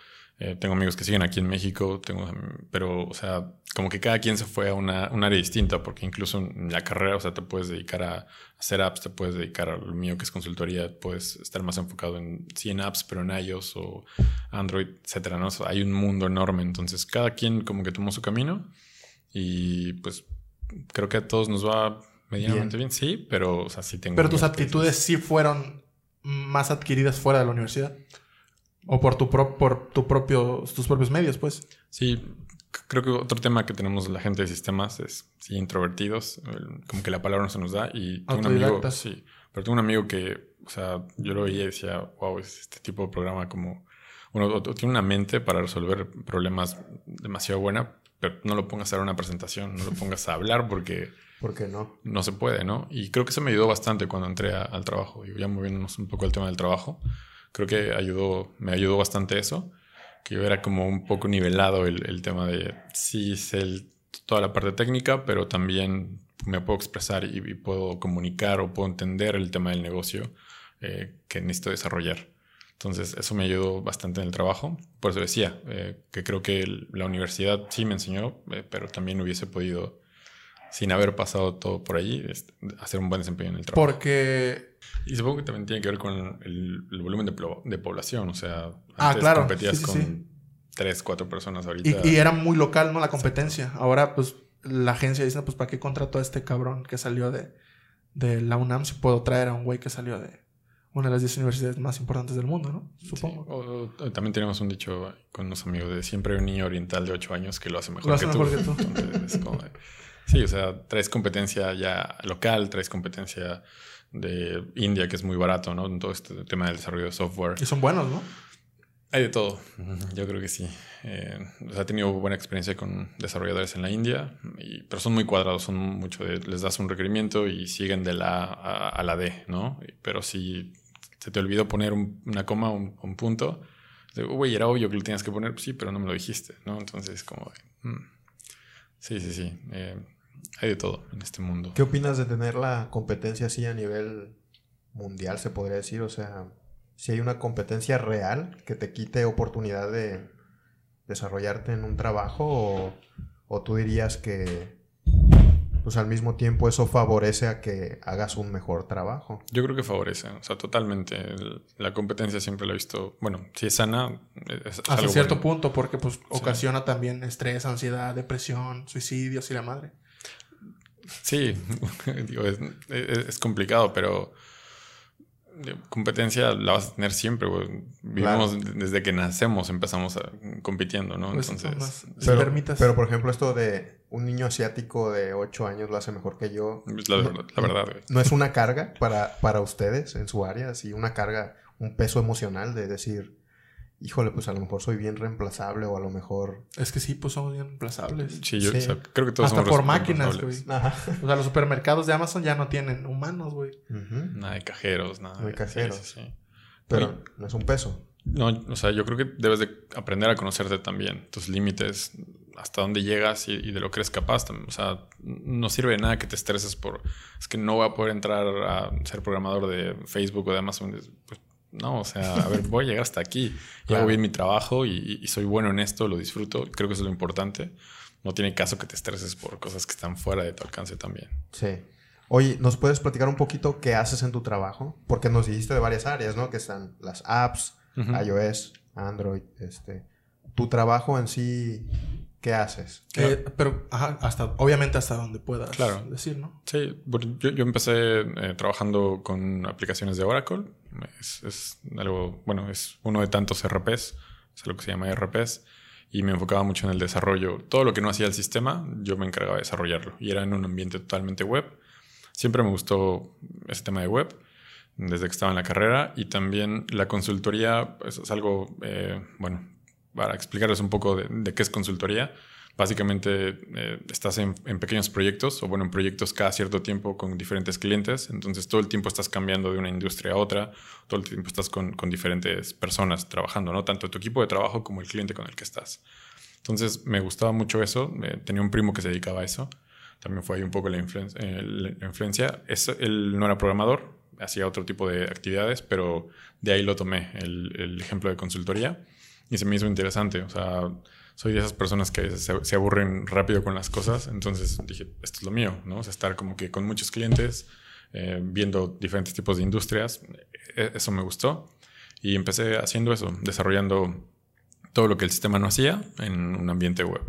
Speaker 3: eh, tengo amigos que siguen aquí en México, tengo, pero, o sea, como que cada quien se fue a una, un área distinta, porque incluso en la carrera, o sea, te puedes dedicar a hacer apps, te puedes dedicar a lo mío que es consultoría, puedes estar más enfocado en, sí, en apps, pero en iOS o Android, etcétera, ¿no? O sea, hay un mundo enorme, entonces cada quien como que tomó su camino y pues creo que a todos nos va medianamente bien, sí, pero o sea, sí tengo.
Speaker 1: Pero tus aptitudes sí fueron más adquiridas fuera de la universidad. O por tu, pro- por tu propio, tus propios medios, pues.
Speaker 3: Sí, creo que otro tema que tenemos la gente de sistemas es sí, introvertidos, como que la palabra no se nos da y tengo un amigo, sí, pero tengo un amigo que, o sea, yo lo veía y decía, wow, es este tipo de programa como, bueno, tiene una mente para resolver problemas demasiado buena, pero no lo pongas a dar una presentación, no lo (laughs) pongas a hablar porque
Speaker 2: ¿Por qué no?
Speaker 3: no se puede, ¿no? Y creo que eso me ayudó bastante cuando entré a- al trabajo. Y ya moviéndonos un poco al tema del trabajo, creo que ayudó, me ayudó bastante eso, que yo era como un poco nivelado el, el tema de sí sé el- toda la parte técnica, pero también me puedo expresar y, y puedo comunicar o puedo entender el tema del negocio eh, que necesito desarrollar. Entonces, eso me ayudó bastante en el trabajo. Por eso decía eh, que creo que el- la universidad sí me enseñó, eh, pero también hubiese podido sin haber pasado todo por allí, este, hacer un buen desempeño en el trabajo.
Speaker 1: Porque.
Speaker 3: Y supongo que también tiene que ver con el, el volumen de, de población. O sea,
Speaker 1: Ah,
Speaker 3: antes
Speaker 1: claro.
Speaker 3: competías
Speaker 1: Sí, sí,
Speaker 3: con
Speaker 1: sí.
Speaker 3: tres, cuatro personas ahorita.
Speaker 1: y era muy local, ¿no? La competencia. Ahora, pues, la agencia dice, pues, ¿para qué contrato a este cabrón que salió de, de la UNAM si puedo traer a un güey que salió de una de las 10 universidades más importantes del mundo, ¿no?
Speaker 3: Sí,
Speaker 1: Supongo.
Speaker 3: o- o también tenemos un dicho con unos amigos de siempre hay un niño oriental de 8 años que lo hace mejor,
Speaker 1: Lo hace
Speaker 3: que,
Speaker 1: mejor
Speaker 3: tú.
Speaker 1: que tú.
Speaker 3: Entonces, es como de- sí, o sea, traes competencia ya local, traes competencia de India, que es muy barato, ¿no? En todo este tema del desarrollo de software.
Speaker 1: Y son buenos, ¿no?
Speaker 3: Hay de todo, yo creo que sí. Eh, o sea, he tenido buena experiencia con desarrolladores en la India, pero son muy cuadrados, son mucho de, les das un requerimiento y siguen de la A a, la D, ¿no? Pero si se te olvidó poner una coma, un, un punto, güey, era obvio que lo tenías que poner, pues sí, pero no me lo dijiste, ¿no? Entonces, como, mm. Sí, sí, sí, eh, hay de todo en este mundo.
Speaker 2: ¿Qué opinas de tener la competencia así a nivel mundial, se podría decir? O sea, si hay una competencia real que te quite oportunidad de desarrollarte en un trabajo o, tú dirías que pues al mismo tiempo eso favorece a que hagas un mejor trabajo.
Speaker 3: Yo creo que favorece, o sea, totalmente. La competencia siempre la he visto, bueno, si es sana, es,
Speaker 1: hasta cierto punto, porque pues ocasiona también estrés, ansiedad, depresión, suicidios y la madre.
Speaker 3: Sí, (laughs) digo, es complicado, pero competencia la vas a tener siempre, Vivimos desde que nacemos, empezamos compitiendo, ¿no?
Speaker 2: Pues Entonces, pero, pero, por ejemplo, esto de un niño asiático de 8 años lo hace mejor que yo.
Speaker 3: la, verdad,
Speaker 2: ¿No es una carga para, para ustedes en su área? Sí, una carga, un peso emocional de decir, híjole, pues a lo mejor soy bien reemplazable o a lo mejor...
Speaker 1: Es que sí, pues somos bien reemplazables.
Speaker 3: Sí, yo creo que todos
Speaker 1: Hasta por máquinas, güey. O sea, los supermercados de Amazon ya no tienen humanos, güey.
Speaker 3: Nada de cajeros, nada.
Speaker 2: No hay cajeros. Sí, Pero no es un peso.
Speaker 3: No, o sea, yo creo que debes de aprender a conocerte también, tus límites, hasta dónde llegas y, de lo que eres capaz. O sea, no sirve de nada que te estreses por, es que no voy a poder entrar a ser programador de Facebook o de Amazon. Pues no, o sea, a ver, voy a llegar hasta aquí. Y hago bien mi trabajo y, soy bueno en esto, lo disfruto. Creo que eso es lo importante. No tiene caso que te estreses por cosas que están fuera de tu alcance también.
Speaker 2: Sí. Oye, ¿nos puedes platicar un poquito qué haces en tu trabajo? Porque nos dijiste de varias áreas, ¿no? Que están las apps, iOS, Android, este. Tu trabajo en sí, ¿Qué haces?
Speaker 1: Eh, pero, hasta, obviamente hasta donde puedas claro. decir, ¿no?
Speaker 3: Sí, yo, yo empecé eh, trabajando con aplicaciones de Oracle. Es, algo, bueno, es uno de tantos RPs, es lo que se llama RPs, y me enfocaba mucho en el desarrollo. Todo lo que no hacía el sistema, yo me encargaba de desarrollarlo, y era en un ambiente totalmente web. Siempre me gustó ese tema de web, desde que estaba en la carrera, y también la consultoría pues, es algo, eh, bueno, para explicarles un poco de, qué es consultoría. Básicamente eh, estás en, pequeños proyectos o bueno, en proyectos cada cierto tiempo con diferentes clientes, entonces todo el tiempo estás cambiando de una industria a otra, todo el tiempo estás con, diferentes personas trabajando, ¿no? Tanto tu equipo de trabajo como el cliente con el que estás. Entonces me gustaba mucho eso, tenía un primo que se dedicaba a eso, también fue ahí un poco la. Eh, influencia. Es, él no era programador, hacía otro tipo de actividades, pero de ahí lo tomé, el, el ejemplo de consultoría y se me hizo interesante. O sea, soy de esas personas que se, aburren rápido con las cosas. Entonces dije, esto es lo mío, ¿no? O sea, estar como que con muchos clientes, eh, viendo diferentes tipos de industrias. E, eso me gustó. Y empecé haciendo eso, desarrollando todo lo que el sistema no hacía en un ambiente web.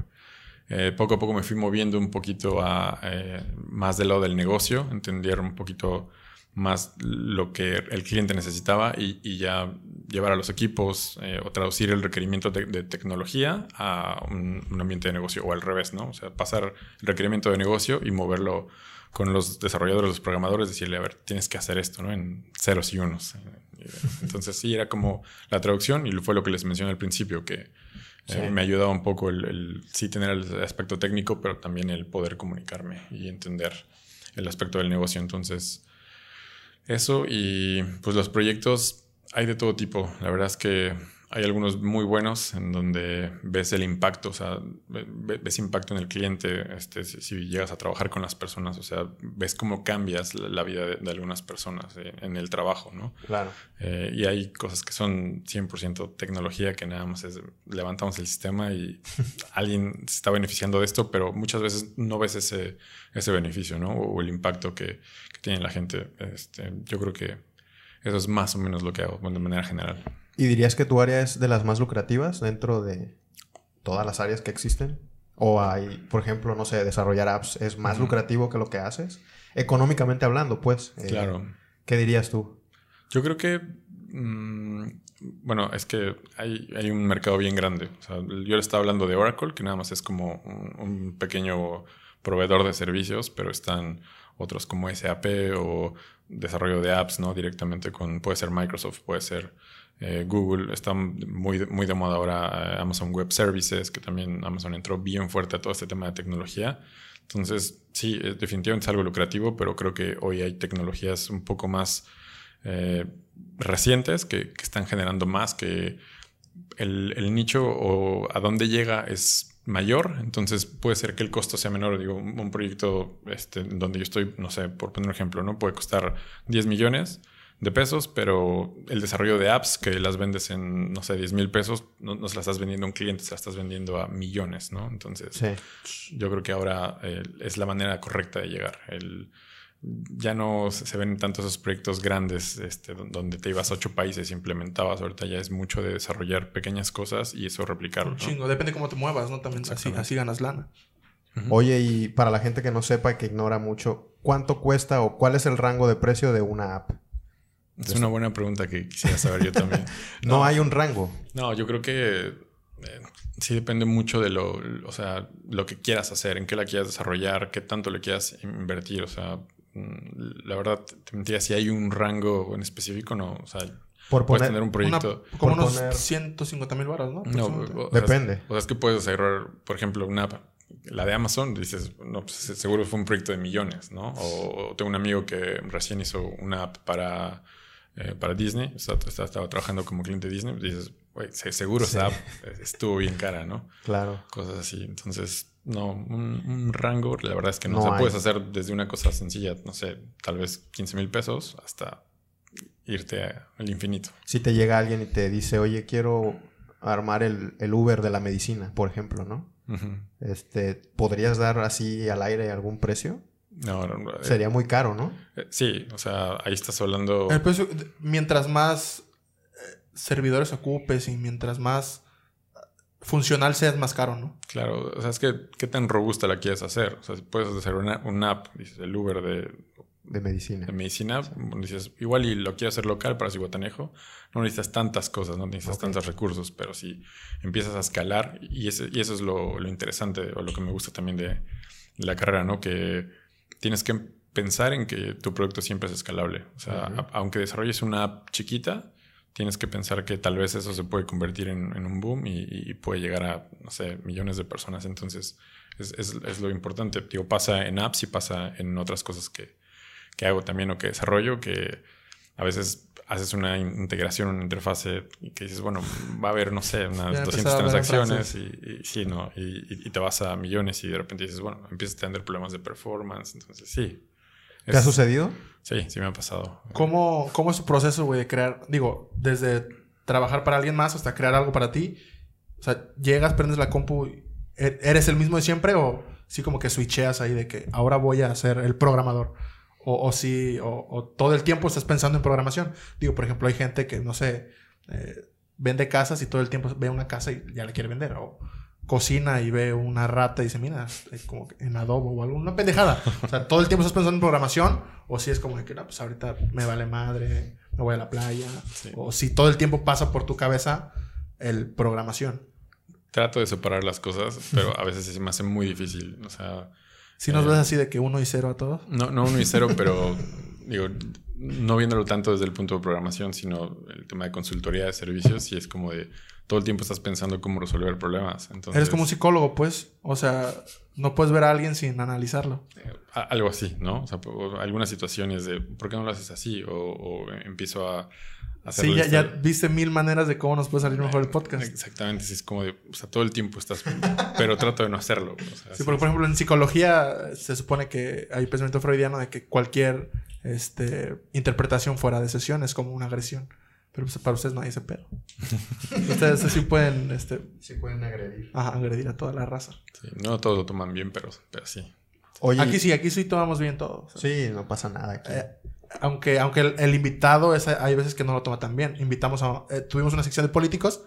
Speaker 3: Eh, poco a poco me fui moviendo un poquito a eh, más del lado del negocio, entender un poquito más lo que el cliente necesitaba y, ya llevar a los equipos eh, o traducir el requerimiento de, tecnología a un, ambiente de negocio o al revés, ¿no? O sea, pasar el requerimiento de negocio y moverlo con los desarrolladores, los programadores, decirle, a ver, tienes que hacer esto, ¿no? En ceros y unos. Entonces sí, era como la traducción y fue lo que les mencioné al principio, que eh, me ayudaba un poco el, el sí tener el aspecto técnico, pero también el poder comunicarme y entender el aspecto del negocio. Entonces eso y pues los proyectos hay de todo tipo. La verdad es que hay algunos muy buenos en donde ves el impacto, o sea, ves impacto en el cliente, este, si, llegas a trabajar con las personas, o sea, ves cómo cambias la, vida de, algunas personas eh, en el trabajo, ¿no?
Speaker 2: Claro.
Speaker 3: Eh, y hay cosas que son 100% tecnología, que nada más es levantamos el sistema y (laughs) alguien se está beneficiando de esto, pero muchas veces no ves ese, ese beneficio, ¿no? O, el impacto que, que, tiene la gente. Este, yo creo que eso es más o menos lo que hago de manera general.
Speaker 2: ¿Y dirías que tu área es de las más lucrativas dentro de todas las áreas que existen? ¿O hay, por ejemplo, no sé, desarrollar apps es más lucrativo que lo que haces? Económicamente hablando, pues.
Speaker 3: Eh, claro.
Speaker 2: ¿Qué dirías tú?
Speaker 3: Yo creo que... Mm, bueno, es que hay, hay, un mercado bien grande. yo le estaba hablando de Oracle, que nada más es como un pequeño proveedor de servicios, pero están otros como SAP o desarrollo de apps, ¿no? Directamente con, puede ser Microsoft, puede ser eh, Google, está muy, muy de moda ahora eh, Amazon Web Services, que también Amazon entró bien fuerte a todo este tema de tecnología. Entonces, sí, definitivamente es algo lucrativo, pero creo que hoy hay tecnologías un poco más eh, recientes que, están generando más, que el, nicho o a dónde llega es mayor, entonces puede ser que el costo sea menor. Digo, un, proyecto este, donde yo estoy, no sé, por poner un ejemplo, ¿no? Puede costar 10 millones de pesos, pero el desarrollo de apps que las vendes en, no sé, 10 mil pesos, no, no, se las estás vendiendo a un cliente, se las estás vendiendo a millones, ¿no? Entonces, yo creo que ahora eh, es la manera correcta de llegar. El, ya no se ven tantos esos proyectos grandes este, donde te ibas a ocho países y implementabas. Ahorita ya es mucho de desarrollar pequeñas cosas y eso replicarlo.
Speaker 1: Un chingo, depende cómo te muevas, ¿no? También así, así ganas lana.
Speaker 2: Oye, y para la gente que no sepa y que ignora mucho, ¿cuánto cuesta o cuál es el rango de precio de una app?
Speaker 3: Es una buena pregunta que quisiera saber yo también. (laughs)
Speaker 2: no, hay un rango.
Speaker 3: No, yo creo que eh, sí depende mucho de lo, o sea, lo que quieras hacer, en qué la quieras desarrollar, qué tanto le quieras invertir. O sea, mm, la verdad, te mentiría, si hay un rango en específico, no. O sea,
Speaker 2: por
Speaker 3: puedes tener un proyecto.
Speaker 1: como unos 150 mil baros, ¿no?
Speaker 3: No,
Speaker 2: depende.
Speaker 3: o sea, es que puedes hacer, por ejemplo, una app la de Amazon, dices, no, pues seguro fue un proyecto de millones, ¿no? O, tengo un amigo que recién hizo una app para eh, para Disney, estaba, trabajando como cliente de Disney, dices, güey, seguro esa estuvo bien cara, ¿no?
Speaker 2: Claro.
Speaker 3: Cosas así. Entonces, no, un, rango, la verdad es que no, se puedes hacer desde una cosa sencilla, no sé, tal vez 15 mil pesos hasta irte al infinito.
Speaker 2: Si te llega alguien y te dice, oye, quiero armar el, el Uber de la medicina, por ejemplo, ¿no? este, ¿Podrías dar así al aire algún precio?
Speaker 3: No, no,
Speaker 2: eh, Sería muy caro, ¿no?
Speaker 3: Eh, sí, o sea, ahí estás hablando.
Speaker 1: El precio, mientras más eh, servidores ocupes y mientras más funcional seas, más caro, ¿no?
Speaker 3: Claro, o sea, es que qué tan robusta la quieres hacer. O sea, si puedes hacer una, app, dices, el Uber de,
Speaker 2: de medicina.
Speaker 3: De medicina, dices, igual y lo quiero hacer local para Cihuatanejo, no necesitas tantas cosas, no necesitas tantos recursos, pero si empiezas a escalar, y, ese, y eso es lo, lo, interesante o lo que me gusta también de la carrera, ¿no? Que tienes que pensar en que tu producto siempre es escalable. O sea, aunque desarrolles una app chiquita, tienes que pensar que tal vez eso se puede convertir en, un boom y, puede llegar a, no sé, millones de personas. Entonces, es, lo importante. Digo, pasa en apps y pasa en otras cosas que, hago también o que desarrollo, que a veces haces una integración, una interfase y que dices, bueno, va a haber, no sé, unas 200 transacciones y, sí, ¿no? Y, te vas a millones y de repente dices, bueno, empiezas a tener problemas de performance. Entonces, sí.
Speaker 2: ¿Te ha sucedido?
Speaker 3: Sí, sí me ha pasado.
Speaker 1: ¿Cómo, cómo es tu proceso, güey, de crear, digo, desde trabajar para alguien más hasta crear algo para ti? O sea, llegas, prendes la compu, e-, ¿eres el mismo de siempre o sí como que switcheas ahí de que ahora voy a ser el programador? O, o si, o, todo el tiempo estás pensando en programación. Digo, por ejemplo, hay gente que, no sé, eh, vende casas y todo el tiempo ve una casa y ya la quiere vender. O cocina y ve una rata y dice, mira, como en adobo o alguna pendejada. O sea, todo el tiempo estás pensando en programación. O si es como que, no, pues ahorita me vale madre, me voy a la playa. O si todo el tiempo pasa por tu cabeza el programación.
Speaker 3: Trato de separar las cosas, pero a veces se me hace muy difícil. O sea
Speaker 1: si nos ves así de que uno y cero a todos.
Speaker 3: No, no uno y cero, (laughs) pero digo, no viéndolo tanto desde el punto de programación, sino el tema de consultoría de servicios, y es como de todo el tiempo estás pensando cómo resolver problemas. Entonces,
Speaker 1: Eres como un psicólogo, pues. O sea, no puedes ver a alguien sin analizarlo.
Speaker 3: Eh, algo así, ¿no? O sea, algunas situaciones de ¿por qué no lo haces así? o empiezo a
Speaker 1: Sí, ya, viste mil maneras de cómo nos puede salir mejor el podcast.
Speaker 3: Exactamente, sí, es como de, o sea, todo el tiempo estás, pero trato de no hacerlo.
Speaker 1: sí, porque por ejemplo en psicología se supone que hay pensamiento freudiano de que cualquier este, interpretación fuera de sesión es como una agresión. Pero pues, para ustedes no hay ese pedo. (laughs) ustedes sí pueden, este...
Speaker 2: Sí pueden agredir.
Speaker 1: Ajá, agredir a toda la raza.
Speaker 3: Sí, no todos lo toman bien, pero, pero sí.
Speaker 1: aquí sí, aquí sí tomamos bien todo.
Speaker 2: Sí, no pasa nada aquí.
Speaker 1: Eh, aunque, aunque el, invitado es, hay veces que no lo toma tan bien. Invitamos a, eh, tuvimos una sección de políticos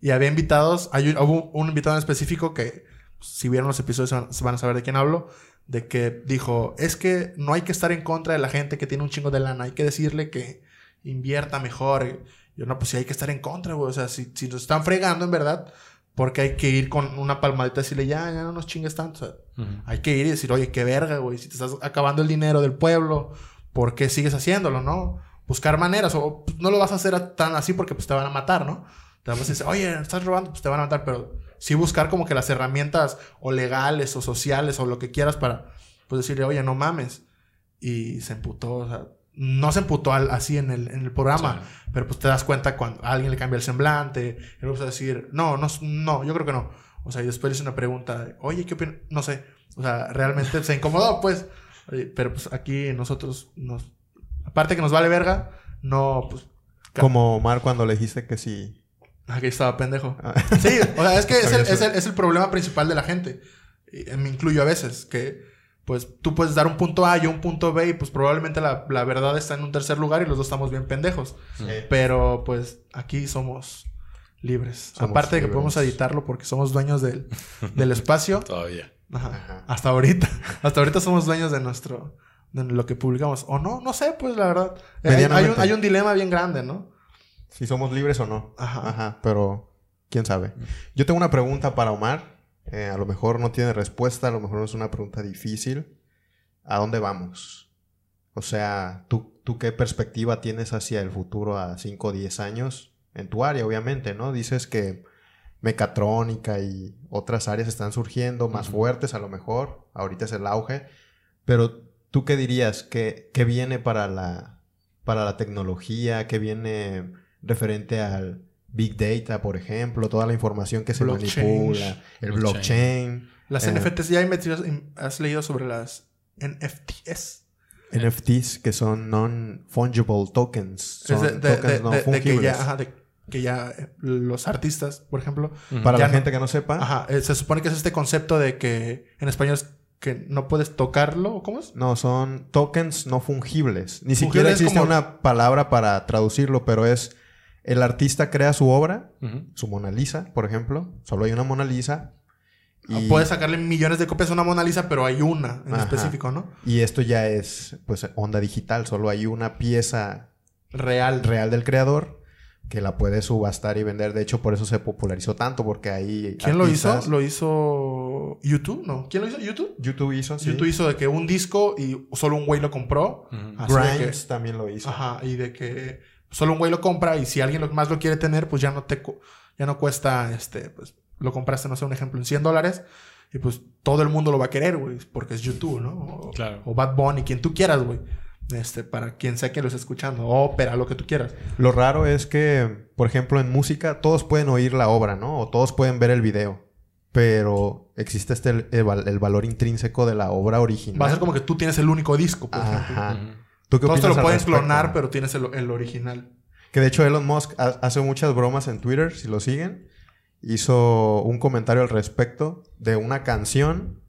Speaker 1: y había invitados, hay un, hubo un invitado en específico que, si vieron los episodios, se van, a saber de quién hablo, de que dijo, es que no hay que estar en contra de la gente que tiene un chingo de lana, hay que decirle que invierta mejor. yo, no, pues sí hay que estar en contra, güey. O sea, si, si nos están fregando, en verdad, porque hay que ir con una palmadita y decirle, ya, ya no nos chingues tanto. Hay que ir y decir, oye, qué verga, güey. Si te estás acabando el dinero del pueblo ¿por qué sigues haciéndolo, no? Buscar maneras, o pues, no lo vas a hacer tan así porque pues te van a matar, ¿no? Te vas a decir, oye, estás robando, pues te van a matar, pero sí buscar como que las herramientas o legales o sociales o lo que quieras para, pues decirle, oye, no mames. Y se emputó, o sea, no se emputó al- así en el, en el programa, pero pues te das cuenta cuando a alguien le cambia el semblante, y luego vas a decir, no, no, no, yo creo que no. O sea, y después le hice una pregunta, oye, ¿qué opinas? No sé. O sea, realmente se incomodó, pues. Oye, Pero pues aquí nosotros nos... Aparte que nos vale verga, no, pues...
Speaker 2: Como Omar cuando le dijiste que sí.
Speaker 1: Aquí estaba pendejo.
Speaker 2: Ah. (laughs)
Speaker 1: Sí, o sea, es que es el, es, el, es el problema principal de la gente. Y eh, me incluyo a veces, que pues tú puedes dar un punto A y un punto B y pues probablemente la, la verdad está en un tercer lugar y los dos estamos bien pendejos. Pero pues aquí somos libres.
Speaker 2: Somos
Speaker 1: Aparte de que podemos editarlo porque somos dueños del, del espacio. (laughs)
Speaker 3: Todavía.
Speaker 1: Ajá.
Speaker 2: Ajá.
Speaker 1: Hasta ahorita. (laughs) Hasta ahorita somos dueños de nuestro... De lo que publicamos. O no, no sé, pues la verdad. Hay, hay un, hay un dilema bien grande, ¿no?
Speaker 2: Si somos libres o no.
Speaker 1: Ajá.
Speaker 2: Ajá, pero quién sabe. Yo tengo una pregunta para Omar. Eh, a lo mejor no tiene respuesta, a lo mejor es una pregunta difícil. ¿A dónde vamos? O sea, ¿tú, tú qué perspectiva tienes hacia el futuro a 5 o 10 años? En tu área, obviamente, ¿no? Dices que mecatrónica y otras áreas están surgiendo más fuertes a lo mejor. Ahorita es el auge. Pero, ¿tú qué dirías? ¿Qué, qué viene para la, para la tecnología? ¿Qué viene referente al Big Data, por ejemplo? Toda la información que se
Speaker 1: Blockchain.
Speaker 2: manipula. El
Speaker 3: Blockchain.
Speaker 2: blockchain.
Speaker 1: Las
Speaker 2: Eh.
Speaker 1: NFTs, ¿ya investigas- has leído sobre las NFTs?
Speaker 2: NFTs que son non-fungible tokens. Son
Speaker 1: de, de-
Speaker 2: tokens
Speaker 1: de-
Speaker 2: no
Speaker 1: que
Speaker 2: fungibles.
Speaker 1: ya, ajá, de que ya eh, los artistas, por ejemplo,
Speaker 2: Para la
Speaker 1: no-
Speaker 2: gente que no sepa,
Speaker 1: ajá, eh, se supone que es este concepto de que en español es que no puedes tocarlo, ¿o ¿cómo es?
Speaker 2: no, son tokens no fungibles. Ni siquiera existe
Speaker 1: como-
Speaker 2: una palabra para traducirlo, pero es el artista crea su obra, su Mona Lisa, por ejemplo. Solo hay una Mona Lisa. Y,
Speaker 1: Puedes sacarle millones de copias a una Mona Lisa, pero hay una en
Speaker 2: Ajá.
Speaker 1: específico, ¿no?
Speaker 2: y esto ya es, pues, onda digital. Solo hay una pieza
Speaker 1: Real.
Speaker 2: real del creador que la puede subastar y vender. De hecho, por eso se popularizó tanto, porque ahí.
Speaker 1: ¿Quién lo hizo?
Speaker 2: artistas-
Speaker 1: ¿Lo hizo YouTube? No. ¿Quién lo hizo? ¿YouTube?
Speaker 2: YouTube hizo, sí.
Speaker 1: YouTube hizo de que un disco y solo un güey lo compró.
Speaker 3: Ujú.
Speaker 1: Así de que-
Speaker 2: Grimes también lo hizo.
Speaker 1: Ajá, y de que solo un güey lo compra y si alguien más lo quiere tener, pues ya no te cu- ya no cuesta, este, pues lo compraste, no sé, un ejemplo, en 100 dólares y pues todo el mundo lo va a querer, güey, porque es YouTube, ¿no? O,
Speaker 3: Claro.
Speaker 1: o Bad Bunny, quien tú quieras, güey. Este, para quien sea que lo esté escuchando, ópera, lo que tú quieras.
Speaker 2: Lo raro es que, por ejemplo, en música todos pueden oír la obra, ¿no? O todos pueden ver el video. Pero existe este el, el val- el valor intrínseco de la obra original.
Speaker 1: Va a ser como que tú tienes el único disco, por ejemplo.
Speaker 2: Ajá.
Speaker 3: Ujú.
Speaker 2: ¿Tú qué
Speaker 1: Todos te lo
Speaker 2: al
Speaker 1: pueden
Speaker 2: respecto?
Speaker 1: clonar, pero tienes el, el original.
Speaker 2: Que de hecho Elon Musk ha- hace muchas bromas en Twitter, si lo siguen. Hizo un comentario al respecto de una canción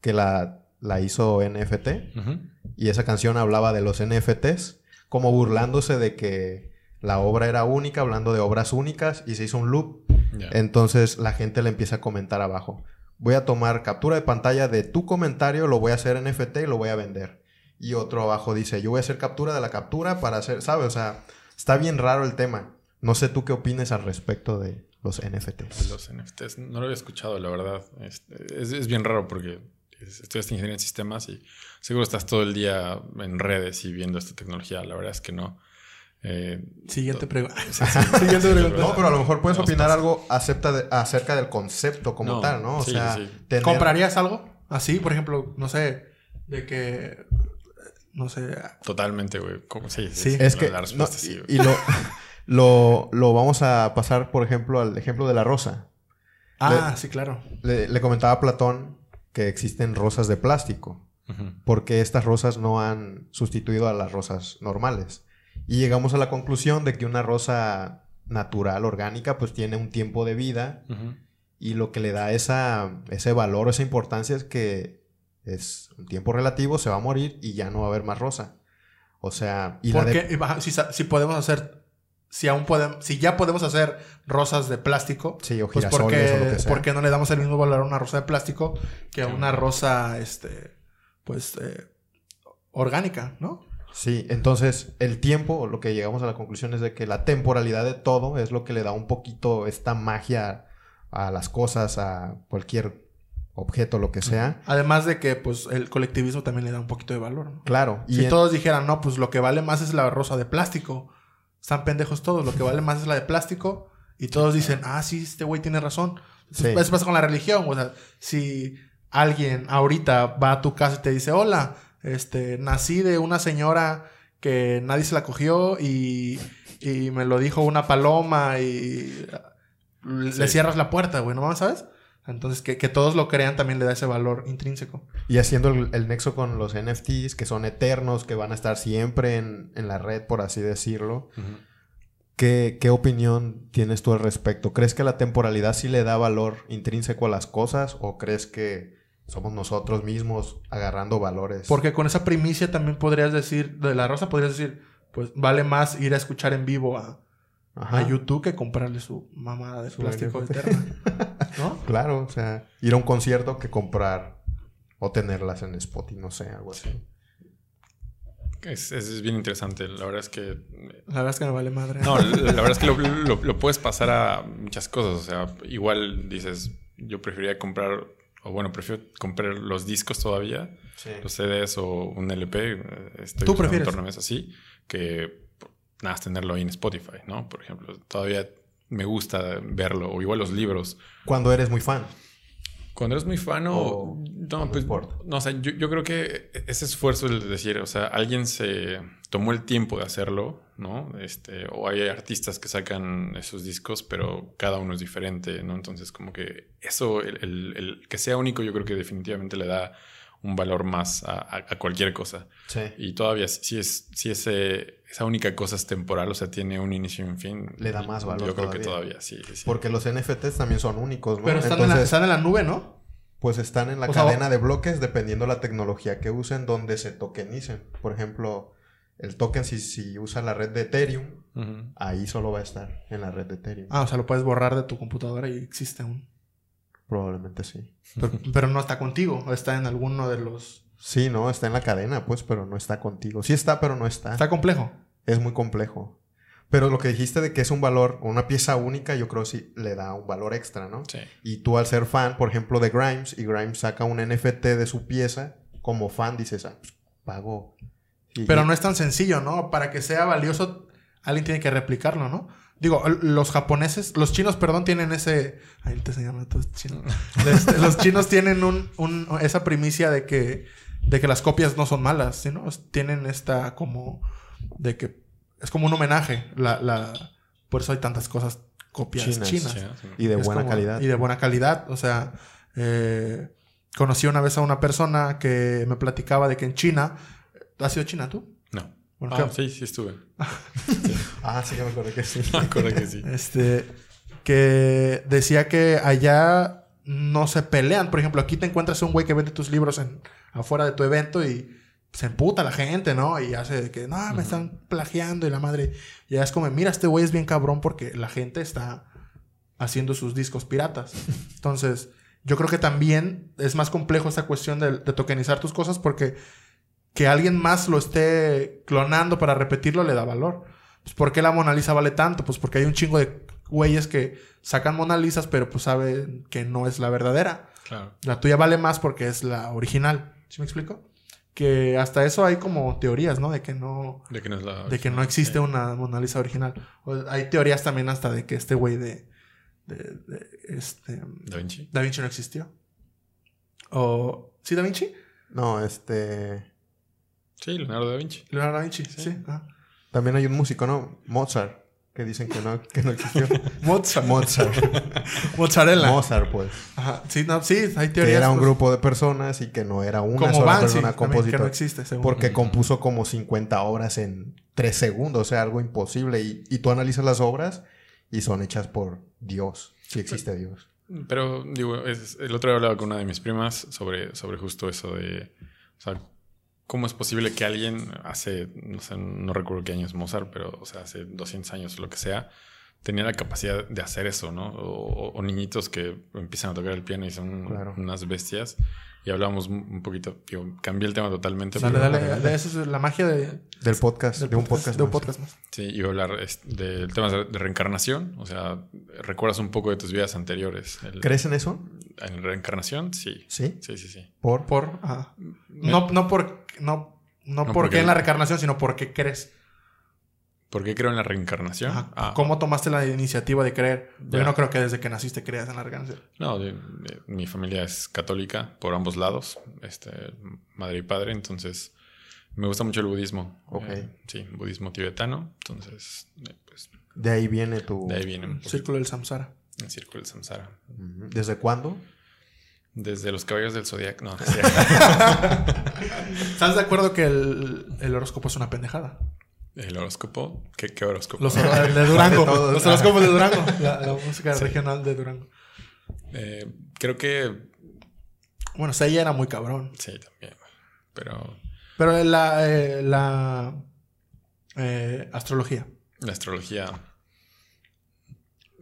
Speaker 2: que la, la hizo NFT.
Speaker 3: Ujú.
Speaker 2: Y esa canción hablaba de los NFTs, como burlándose de que la obra era única, hablando de obras únicas, y se hizo un loop. Entonces la gente le empieza a comentar abajo. Voy a tomar captura de pantalla de tu comentario, lo voy a hacer NFT y lo voy a vender. Y otro abajo dice, yo voy a hacer captura de la captura para hacer, ¿sabes? O sea, está bien raro el tema. No sé tú qué opines al respecto de los NFTs.
Speaker 3: Los NFTs, no lo había escuchado, la verdad. Este, es, es bien raro porque estudias ingeniería en sistemas y seguro estás todo el día en redes y viendo esta tecnología. La verdad es que no. Eh,
Speaker 1: Siguiente pregunta.
Speaker 3: Sí, sí.
Speaker 1: Siguiente pregunta.
Speaker 2: No, pero a lo mejor puedes opinar algo acepta de- acerca del concepto como
Speaker 3: No,
Speaker 2: tal, ¿no? O
Speaker 3: sí,
Speaker 2: sea,
Speaker 3: sí.
Speaker 2: tener-
Speaker 1: ¿Comprarías algo? Así, por ejemplo, no sé, de que. No sé.
Speaker 3: Totalmente, güey. ¿Cómo? Sí,
Speaker 1: Sí.
Speaker 3: sí.
Speaker 2: Es
Speaker 3: la-
Speaker 2: que
Speaker 3: la
Speaker 2: no,
Speaker 3: respuesta sí,
Speaker 2: y lo, lo, lo vamos a pasar, por ejemplo, al ejemplo de la rosa.
Speaker 1: Ah, sí, claro.
Speaker 2: Le, le comentaba a Platón que existen rosas de plástico, Porque estas rosas no han sustituido a las rosas normales. Y llegamos a la conclusión de que una rosa natural, orgánica, pues tiene un tiempo de vida y lo que le da esa, ese valor, esa importancia es que es un tiempo relativo, se va a morir y ya no va a haber más rosa. O sea, y la de-
Speaker 1: Porque ajá, si, podemos hacer. Si aún podemos. Si ya podemos hacer rosas de plástico.
Speaker 2: Sí, o
Speaker 1: Pues porque,
Speaker 2: o lo que sea.
Speaker 1: ¿por qué no le damos el mismo valor a una rosa de plástico que a
Speaker 3: Sí.
Speaker 1: una rosa, este, pues, eh, orgánica, ¿no?
Speaker 2: Sí, entonces el tiempo, lo que llegamos a la conclusión es de que la temporalidad de todo es lo que le da un poquito esta magia a las cosas, a cualquier objeto, lo que sea.
Speaker 1: Además de que, pues, el colectivismo también le da un poquito de valor. ¿no?
Speaker 2: Claro.
Speaker 1: Si
Speaker 2: en-
Speaker 1: todos dijeran, no, pues lo que vale más es la rosa de plástico. Están pendejos todos. Lo que vale más es la de plástico. Y todos dicen, ah, sí, este güey tiene razón.
Speaker 2: Sí.
Speaker 1: Eso pasa con la religión. O sea, si alguien ahorita va a tu casa y te dice, hola, este, nací de una señora que nadie se la cogió y, y me lo dijo una paloma y le
Speaker 3: Sí.
Speaker 1: cierras la puerta, güey, ¿no mames, sabes? Entonces, que, que todos lo crean también le da ese valor intrínseco.
Speaker 2: Y haciendo el, el nexo con los NFTs, que son eternos, que van a estar siempre en, en la red, por así decirlo. ¿Qué, qué opinión tienes tú al respecto? ¿Crees que la temporalidad sí le da valor intrínseco a las cosas? ¿O crees que somos nosotros mismos agarrando valores?
Speaker 1: Porque con esa primicia también podrías decir, de la rosa podrías decir, pues vale más ir a escuchar en vivo a,
Speaker 2: Ajá.
Speaker 1: a YouTube que comprarle su mamada de
Speaker 2: Su
Speaker 1: plástico eterna. (laughs) ¿No?
Speaker 2: Claro, o sea, ir a un concierto que comprar o tenerlas en Spotify, no sé, algo así.
Speaker 3: Es, es- es bien interesante. La verdad es que.
Speaker 1: La verdad es que me vale madre.
Speaker 3: No, la, (laughs) la verdad es que lo, lo- lo puedes pasar a muchas cosas. O sea, igual dices, yo preferiría comprar, o bueno, prefiero comprar los discos todavía,
Speaker 2: Sí.
Speaker 3: los CDs o un LP. eh, Estoy
Speaker 1: ¿Tú prefieres?
Speaker 3: un así, que nada tenerlo ahí en Spotify, ¿no? Por ejemplo, todavía me gusta verlo, o igual los libros.
Speaker 2: Cuando eres muy fan.
Speaker 3: Cuando eres muy fan o... No,
Speaker 2: no
Speaker 3: pues...
Speaker 2: importa.
Speaker 3: No, o sea, yo, yo creo que ese esfuerzo de decir, o sea, alguien se tomó el tiempo de hacerlo, ¿no? Este, o hay artistas que sacan esos discos, pero cada uno es diferente, ¿no? Entonces, como que eso, el, el- el que sea único, yo creo que definitivamente le da un valor más a, a- a cualquier cosa.
Speaker 2: Sí.
Speaker 3: Y todavía, si es, si ese, esa única cosa es temporal, o sea, tiene un inicio y un fin.
Speaker 2: Le da más valor
Speaker 3: Yo creo que
Speaker 2: todavía.
Speaker 3: todavía, sí. sí, sí.
Speaker 2: Porque los NFTs también son únicos, ¿no?
Speaker 1: Pero están, en la,
Speaker 2: Entonces,
Speaker 1: están en la nube, ¿no?
Speaker 2: pues están en la
Speaker 1: O sea,
Speaker 2: cadena de bloques dependiendo la tecnología que usen, donde se tokenicen. Por ejemplo, el token, si, si usa la red de Ethereum, ahí solo va a estar en la red de Ethereum.
Speaker 1: Ah, o sea, lo puedes borrar de tu computadora y existe aún.
Speaker 2: Probablemente sí.
Speaker 1: Pero, pero no está contigo. Está en alguno de los...
Speaker 2: Sí, no, está en la cadena, pues, pero no está contigo. Sí está, pero no está.
Speaker 1: Está complejo.
Speaker 2: Es muy complejo. Pero lo que dijiste de que es un valor, una pieza única, yo creo sí le da un valor extra, ¿no?
Speaker 3: Sí.
Speaker 2: Y tú al ser fan, por ejemplo, de Grimes, y Grimes saca un NFT de su pieza, como fan dices, ah, pues, pago. Y-
Speaker 1: Pero no es tan sencillo, ¿no? Para que sea valioso, alguien tiene que replicarlo, ¿no? Digo, los japoneses, los chinos, perdón, tienen ese... Ahí te enseñaron a todos chinos. Este, los chinos tienen un, un- esa primicia de que, de que las copias no son malas, ¿sí, no? Tienen esta como... De que es como un homenaje. La, la, por eso hay tantas cosas copias
Speaker 2: Chinas,
Speaker 1: chinas.
Speaker 3: Sí, sí.
Speaker 2: Y de
Speaker 1: Es
Speaker 2: buena
Speaker 1: como-
Speaker 2: calidad.
Speaker 1: Y de buena calidad. O sea, eh, conocí una vez a una persona que me platicaba de que en China... ¿Has sido China tú?
Speaker 3: No.
Speaker 1: Bueno,
Speaker 3: Ah,
Speaker 1: que-
Speaker 3: sí, sí estuve. (laughs)
Speaker 2: Ah, sí, ya me acuerdo que sí. (laughs)
Speaker 3: Me acuerdo que sí.
Speaker 1: Este, que decía que allá no se pelean. Por ejemplo, aquí te encuentras un güey que vende tus libros en, afuera de tu evento y se emputa la gente, ¿no? Y hace que, no, me están plagiando y la madre. Y ya es como, mira, este güey es bien cabrón porque la gente está haciendo sus discos piratas. (laughs) Entonces, yo creo que también es más complejo esta cuestión de, de tokenizar tus cosas porque que alguien más lo esté clonando para repetirlo le da valor. Pues, ¿Por qué la Mona Lisa vale tanto? Pues porque hay un chingo de güeyes que sacan Mona Lisas, pero pues saben que no es la verdadera.
Speaker 3: Claro.
Speaker 1: La tuya vale más porque es la original. ¿Sí me explico? Que hasta eso hay como teorías, ¿no? De que no,
Speaker 3: De que no es la.
Speaker 1: de que no existe
Speaker 3: Sí.
Speaker 1: una Mona Lisa original. O- hay teorías también hasta de que este güey de, de, de- este
Speaker 3: Da Vinci.
Speaker 1: Da Vinci no existió. O ¿sí Da Vinci?
Speaker 2: No, este...
Speaker 3: Sí, Leonardo da Vinci.
Speaker 1: Leonardo da Vinci, sí. ah.
Speaker 2: También hay un músico, ¿no? Mozart, que dicen que no, que no existió. (laughs)
Speaker 1: Mozart.
Speaker 2: Mozart. (laughs)
Speaker 1: Mozzarella.
Speaker 2: Mozart, pues.
Speaker 1: Ajá. Sí, no, sí, hay
Speaker 2: Que
Speaker 1: teorías.
Speaker 2: era un
Speaker 1: pues,
Speaker 2: grupo de personas y que no era una
Speaker 1: como
Speaker 2: sola
Speaker 1: Banksy,
Speaker 2: persona
Speaker 1: también, que no existe, según.
Speaker 2: Porque
Speaker 3: Ujú.
Speaker 2: compuso como 50 obras en 3 segundos, o sea, algo imposible. Y, y tú analizas las obras y son hechas por Dios, si existe Dios.
Speaker 3: Pero, digo, es- el otro día hablaba con una de mis primas sobre, sobre justo eso de. O sea, ¿cómo es posible que alguien hace. No sé, no recuerdo qué año es Mozart, pero, o sea, hace 200 años o lo que sea. Tenía la capacidad de hacer eso, ¿no? O, o niñitos que empiezan a tocar el piano y son
Speaker 2: Claro.
Speaker 3: unas bestias. Y hablábamos un poquito, digo, cambié el tema totalmente.
Speaker 1: Dale,
Speaker 3: pero-
Speaker 1: dale, de eso es la magia de,
Speaker 2: Del podcast,
Speaker 1: del
Speaker 2: de un podcast.
Speaker 1: de un
Speaker 2: más.
Speaker 1: podcast más.
Speaker 3: Sí, iba a hablar del tema de reencarnación. O sea, recuerdas un poco de tus vidas anteriores. El-
Speaker 2: ¿Crees en eso?
Speaker 3: ¿En reencarnación? Sí.
Speaker 2: Sí.
Speaker 3: Sí, sí, sí.
Speaker 2: Por.
Speaker 1: Por, ajá. No, no por, no, no,
Speaker 3: No
Speaker 1: porque
Speaker 3: porque-
Speaker 1: en la reencarnación, sino porque crees.
Speaker 3: ¿Por qué creo en la reencarnación?
Speaker 1: Ajá.
Speaker 3: Ah,
Speaker 1: ¿Cómo tomaste la iniciativa de creer? Yo no creo que desde que naciste creas en la reencarnación.
Speaker 3: No, de- de- mi familia es católica por ambos lados, este, madre y padre, entonces me gusta mucho el budismo.
Speaker 2: Ok.
Speaker 3: Eh, sí, budismo tibetano, entonces eh, pues,
Speaker 2: De ahí viene tu.
Speaker 3: de ahí viene un
Speaker 1: Círculo del samsara.
Speaker 3: el círculo del samsara.
Speaker 2: ¿Desde cuándo?
Speaker 3: Desde los caballos del zodiaco, no. (laughs)
Speaker 1: ¿Estás de acuerdo que el, el horóscopo es una pendejada?
Speaker 3: El horóscopo, ¿qué, qué horóscopo?
Speaker 1: Los (laughs) el de Durango. (laughs)
Speaker 2: De
Speaker 1: los horóscopos de Durango. (laughs) La, la música regional de Durango.
Speaker 3: Eh, creo que
Speaker 1: Bueno, Seiya era muy cabrón.
Speaker 3: sí, también, pero
Speaker 1: Pero la, eh, la eh, astrología.
Speaker 3: la astrología,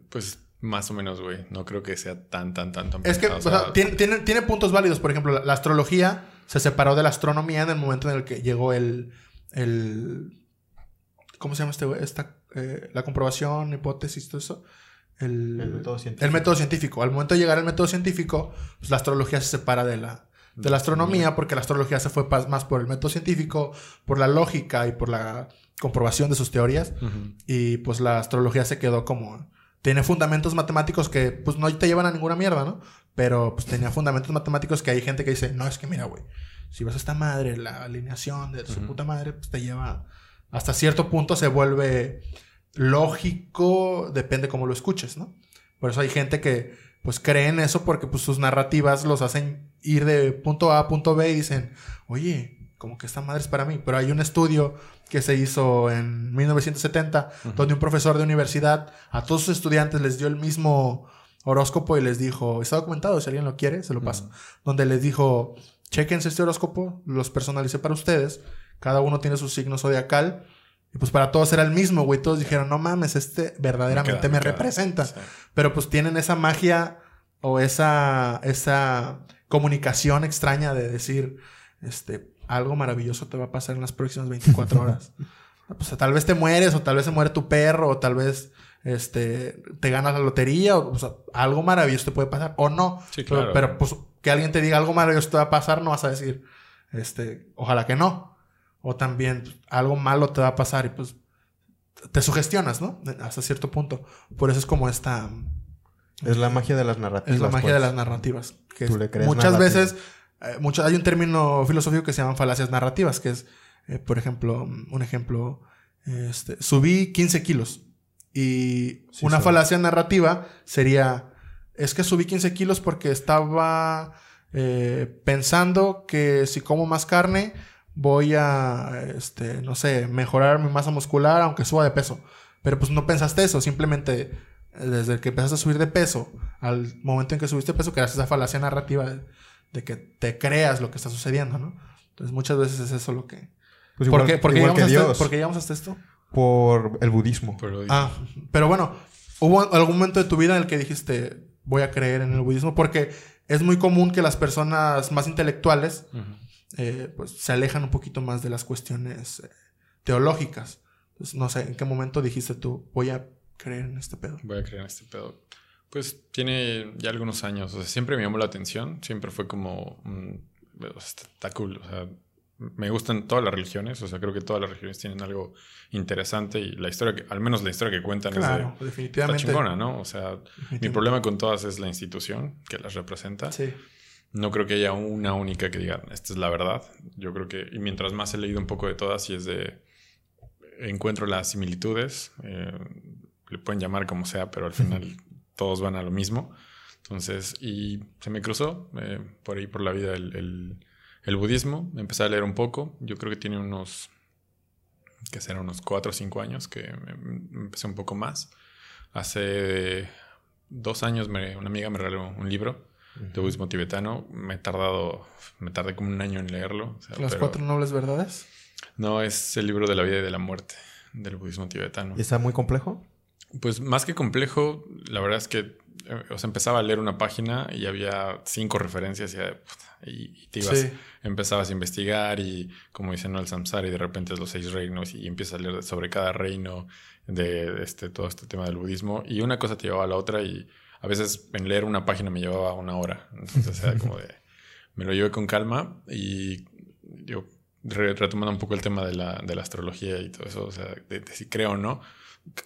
Speaker 3: pues más o menos, güey, no creo que sea tan, tan, tan, tan
Speaker 1: Es que o sea, tiene, tiene, tiene puntos válidos. Por ejemplo, la, la astrología se separó de la astronomía en el momento en el que llegó el. el ¿Cómo se llama este güey? Esta, eh, la comprobación, hipótesis, todo eso. El,
Speaker 2: El método científico.
Speaker 1: el método científico. Al momento de llegar al método científico, pues la astrología se separa de la, de la astronomía porque la astrología se fue más por el método científico, por la lógica y por la comprobación de sus teorías. Y pues la astrología se quedó como... Tiene fundamentos matemáticos que pues no te llevan a ninguna mierda, ¿no? Pero pues tenía fundamentos matemáticos que hay gente que dice, no, es que mira, güey, si vas a esta madre, la alineación de su puta madre, pues te lleva... Hasta cierto punto se vuelve lógico, depende cómo lo escuches, ¿no? Por eso hay gente que pues cree en eso porque pues sus narrativas los hacen ir de punto A a punto B y dicen, oye, como que esta madre es para mí. Pero hay un estudio que se hizo en 1970 donde un profesor de universidad a todos sus estudiantes les dio el mismo horóscopo y les dijo, está documentado, si alguien lo quiere, se lo paso. Donde les dijo, chequense este horóscopo, los personalicé para ustedes, cada uno tiene su signo zodiacal. Y pues para todos era el mismo, güey. Todos dijeron, no mames, este verdaderamente
Speaker 3: queda,
Speaker 1: me, representa.
Speaker 3: Sí.
Speaker 1: Pero pues tienen esa magia o esa, esa comunicación extraña de decir, este, algo maravilloso te va a pasar en las próximas 24 (laughs) horas. pues tal vez te mueres o tal vez se muere tu perro o tal vez este, te ganas la lotería o, o sea, algo maravilloso te puede pasar o no.
Speaker 3: Sí,
Speaker 1: Pero-. Pero, pues que alguien te diga algo maravilloso te va a pasar, no vas a decir, este, ojalá que no. O también pues, algo malo te va a pasar y pues te sugestionas, ¿no? Hasta cierto punto. Por eso es como esta...
Speaker 2: Es la magia de las narrativas.
Speaker 1: Es la magia
Speaker 2: pues.
Speaker 1: de las narrativas. Que
Speaker 2: Tú le crees
Speaker 1: muchas
Speaker 2: narrativa.
Speaker 1: veces, eh, mucho- hay un término filosófico que se llaman falacias narrativas, que es, eh, por ejemplo, un ejemplo, este, subí 15 kilos. Y
Speaker 2: Sí,
Speaker 1: una
Speaker 2: sí.
Speaker 1: falacia narrativa sería, es que subí 15 kilos porque estaba eh, pensando que si como más carne voy a, este, no sé, mejorar mi masa muscular aunque suba de peso. Pero pues no pensaste eso, simplemente eh, desde que empezaste a subir de peso al momento en que subiste de peso creaste esa falacia narrativa de, de que te creas lo que está sucediendo, ¿no? Entonces muchas veces es eso lo que...
Speaker 2: Pues
Speaker 1: ¿Por
Speaker 2: igual,
Speaker 1: qué, por qué
Speaker 2: igual que
Speaker 1: hasta,
Speaker 2: Dios.
Speaker 1: por qué llegamos hasta esto?
Speaker 2: Por el budismo.
Speaker 3: Pero
Speaker 1: Ah, pero bueno, ¿hubo algún momento de tu vida en el que dijiste voy a creer en el budismo? Porque es muy común que las personas más intelectuales. Eh, pues se alejan un poquito más de las cuestiones eh, teológicas. Entonces, no sé, ¿en qué momento dijiste tú voy a creer en este pedo?
Speaker 3: Voy a creer en este pedo. Pues tiene ya algunos años. O sea, siempre me llamó la atención. Siempre fue como. está, está cool. O sea, me gustan todas las religiones. O sea, creo que todas las religiones tienen algo interesante. Y la historia, que, al menos la historia que cuentan
Speaker 1: Claro,
Speaker 3: es de. Está
Speaker 1: definitivamente.
Speaker 3: chingona, ¿no? O sea, mi problema con todas es la institución que las representa.
Speaker 1: Sí.
Speaker 3: No creo que haya una única que diga, esta es la verdad. Yo creo que, y mientras más he leído un poco de todas, y es de, encuentro las similitudes, eh, le pueden llamar como sea, pero al final todos van a lo mismo. Entonces, y se me cruzó eh, por ahí por la vida el, el- el budismo. Empecé a leer un poco. Yo creo que tiene unos, que serán unos cuatro o cinco años que empecé un poco más. Hace dos años me- una amiga me regaló un libro de budismo tibetano. Me he tardado, me tardé como un año en leerlo. o sea,
Speaker 1: Las
Speaker 3: pero-
Speaker 1: cuatro nobles verdades.
Speaker 3: No, es el libro de la vida y de la muerte del budismo tibetano.
Speaker 2: ¿Y está muy complejo?
Speaker 3: Pues más que complejo, la verdad es que eh, o sea, empezaba a leer una página y había cinco referencias y, eh, y- y te ibas,
Speaker 1: Sí.
Speaker 3: empezabas a investigar y como dice no el Samsara y de repente es los seis reinos y empiezas a leer sobre cada reino de este, todo este tema del budismo y una cosa te llevaba a la otra y a veces en leer una página me llevaba una hora. Entonces era como de... Me lo llevé con calma y yo re- retomando un poco el tema de la, de la astrología y todo eso, o sea, de, de si creo o no.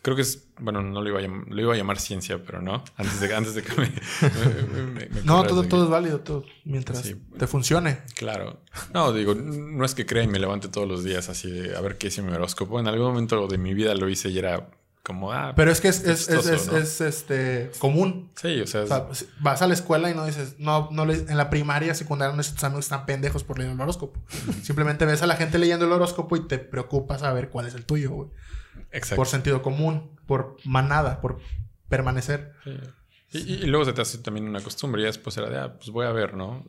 Speaker 3: Creo que es, bueno, no lo iba a, llam- lo iba a llamar ciencia, pero no, antes de, antes de que me... (laughs) me- me- me
Speaker 1: No, todo, todo es válido, todo, mientras
Speaker 3: Sí.
Speaker 1: te funcione.
Speaker 3: Claro. No, digo, no es que crea y me levante todos los días así de a ver qué hice mi horóscopo. En algún momento de mi vida lo hice y era como, ah,
Speaker 1: Pero es que es, es, es,
Speaker 3: chistoso,
Speaker 1: es-
Speaker 3: ¿no?
Speaker 1: es, este, común.
Speaker 3: sí, o sea,
Speaker 1: O sea, si vas a la escuela y no dices, no, no le- en la primaria, secundaria, tus amigos están pendejos por leer el horóscopo. Simplemente ves a la gente leyendo el horóscopo y te preocupas a ver cuál es el tuyo, güey.
Speaker 3: exacto.
Speaker 1: Por sentido común, por manada, por permanecer.
Speaker 3: Sí. Y, y- y luego se te hace también una costumbre. Y después era de, ah, pues voy a ver, ¿no?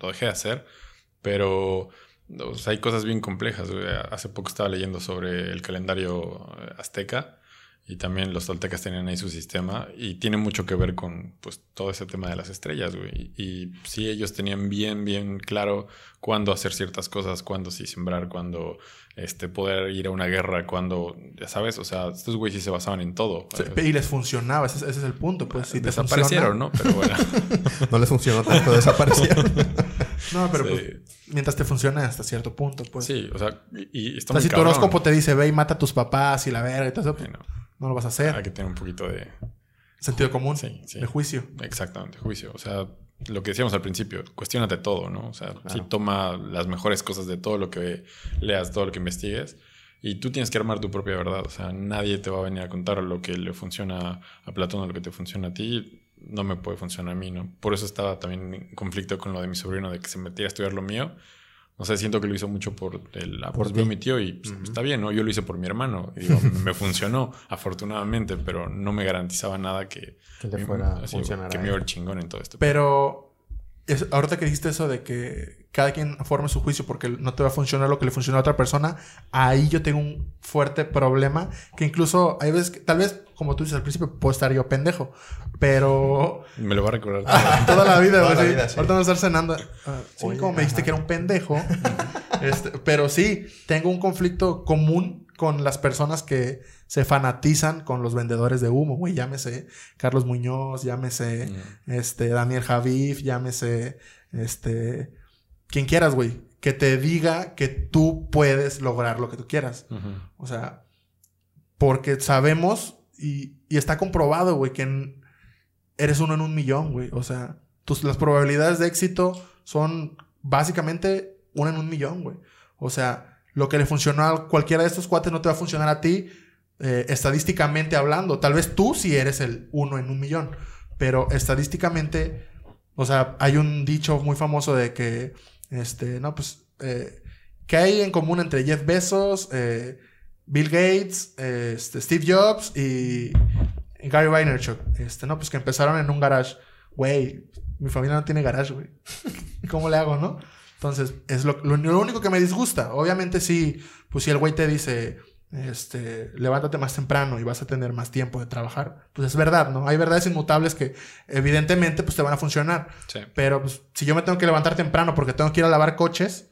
Speaker 3: Lo dejé de hacer. Pero o sea, hay cosas bien complejas. Hace poco estaba leyendo sobre el calendario azteca. Y también los toltecas tenían ahí su sistema. Y tiene mucho que ver con pues, todo ese tema de las estrellas, güey. Y, sí, ellos tenían bien, bien claro cuándo hacer ciertas cosas, cuándo sí sembrar, cuándo este, poder ir a una guerra, cuándo, ya sabes, o sea, estos güeyes sí se basaban en todo.
Speaker 1: Sí, Y les funcionaba, ese, ese es el punto. Pues si te
Speaker 3: Desaparecieron,
Speaker 1: funciona-
Speaker 3: ¿no? Pero bueno. (laughs)
Speaker 2: No les funcionó tanto, desaparecieron. (laughs)
Speaker 1: No, pero
Speaker 3: Sí.
Speaker 1: pues, mientras te funcione hasta cierto punto, pues.
Speaker 3: Sí, o sea, y, y está
Speaker 1: O sea,
Speaker 3: muy
Speaker 1: si tu horóscopo te dice, ve y mata a tus papás y la verga y todo eso, pues, no lo vas a hacer.
Speaker 3: hay que tener un poquito de...
Speaker 1: Sentido común,
Speaker 3: Sí, sí.
Speaker 1: de juicio.
Speaker 3: Exactamente, juicio. O sea, lo que decíamos al principio, cuestionate todo, ¿no? O sea, sí toma las mejores cosas de todo lo que leas, todo lo que investigues. Y tú tienes que armar tu propia verdad. O sea, nadie te va a venir a contar lo que le funciona a Platón o lo que te funciona a ti. No me puede funcionar a mí, ¿no? Por eso estaba también en conflicto con lo de mi sobrino, de que se metiera a estudiar lo mío. O sea, siento que lo hizo mucho por el ah,
Speaker 2: Por
Speaker 3: pues, veo a
Speaker 2: ti.
Speaker 3: mi tío y pues, está bien, ¿no? Yo lo hice por mi hermano. Y digo, (laughs) me funcionó, afortunadamente, pero no me garantizaba nada que,
Speaker 2: Que le
Speaker 3: mi-
Speaker 2: fuera a
Speaker 3: así,
Speaker 2: funcionar
Speaker 3: Que me iba ir chingón en todo esto.
Speaker 1: Pero es- ahorita que dijiste eso de que cada quien forme su juicio porque no te va a funcionar lo que le funciona a otra persona, ahí yo tengo un fuerte problema que incluso hay veces que, tal vez, como tú dices al principio, puedo estar yo pendejo, pero
Speaker 3: Me lo va a recordar. (laughs)
Speaker 1: toda la vida,
Speaker 2: Toda
Speaker 1: güey,
Speaker 2: la
Speaker 1: sí.
Speaker 2: vida, sí.
Speaker 1: Ahorita vamos a estar cenando. Ah, sí,
Speaker 2: Oye,
Speaker 1: como me dijiste
Speaker 2: ajá.
Speaker 1: que era un pendejo. (laughs) Este, pero sí, tengo un conflicto común con las personas que se fanatizan con los vendedores de humo, güey. Llámese Carlos Muñoz, llámese
Speaker 3: Mm.
Speaker 1: este, Daniel Javif, llámese este, quien quieras, güey. Que te diga que tú puedes lograr lo que tú quieras. O sea, porque sabemos y, y está comprobado, güey, que eres uno en un millón, güey. O sea, tus, las probabilidades de éxito son básicamente una en un millón, güey. O sea, lo que le funcionó a cualquiera de estos cuates no te va a funcionar a ti eh, estadísticamente hablando. Tal vez tú sí eres el uno en un millón, pero estadísticamente, o sea, hay un dicho muy famoso de que, este, no, pues, eh, ¿qué hay en común entre Jeff Bezos, eh, Bill Gates, este, Steve Jobs y Gary Vaynerchuk? Este, no, pues que empezaron en un garage. Güey, mi familia no tiene garage, güey. (laughs) ¿Cómo le hago, no? Entonces, es lo, lo- lo único que me disgusta. Obviamente, sí, pues si el güey te dice, este, levántate más temprano y vas a tener más tiempo de trabajar, pues es verdad, ¿no? Hay verdades inmutables que evidentemente pues te van a funcionar.
Speaker 3: Sí.
Speaker 1: Pero pues, si yo me tengo que levantar temprano porque tengo que ir a lavar coches,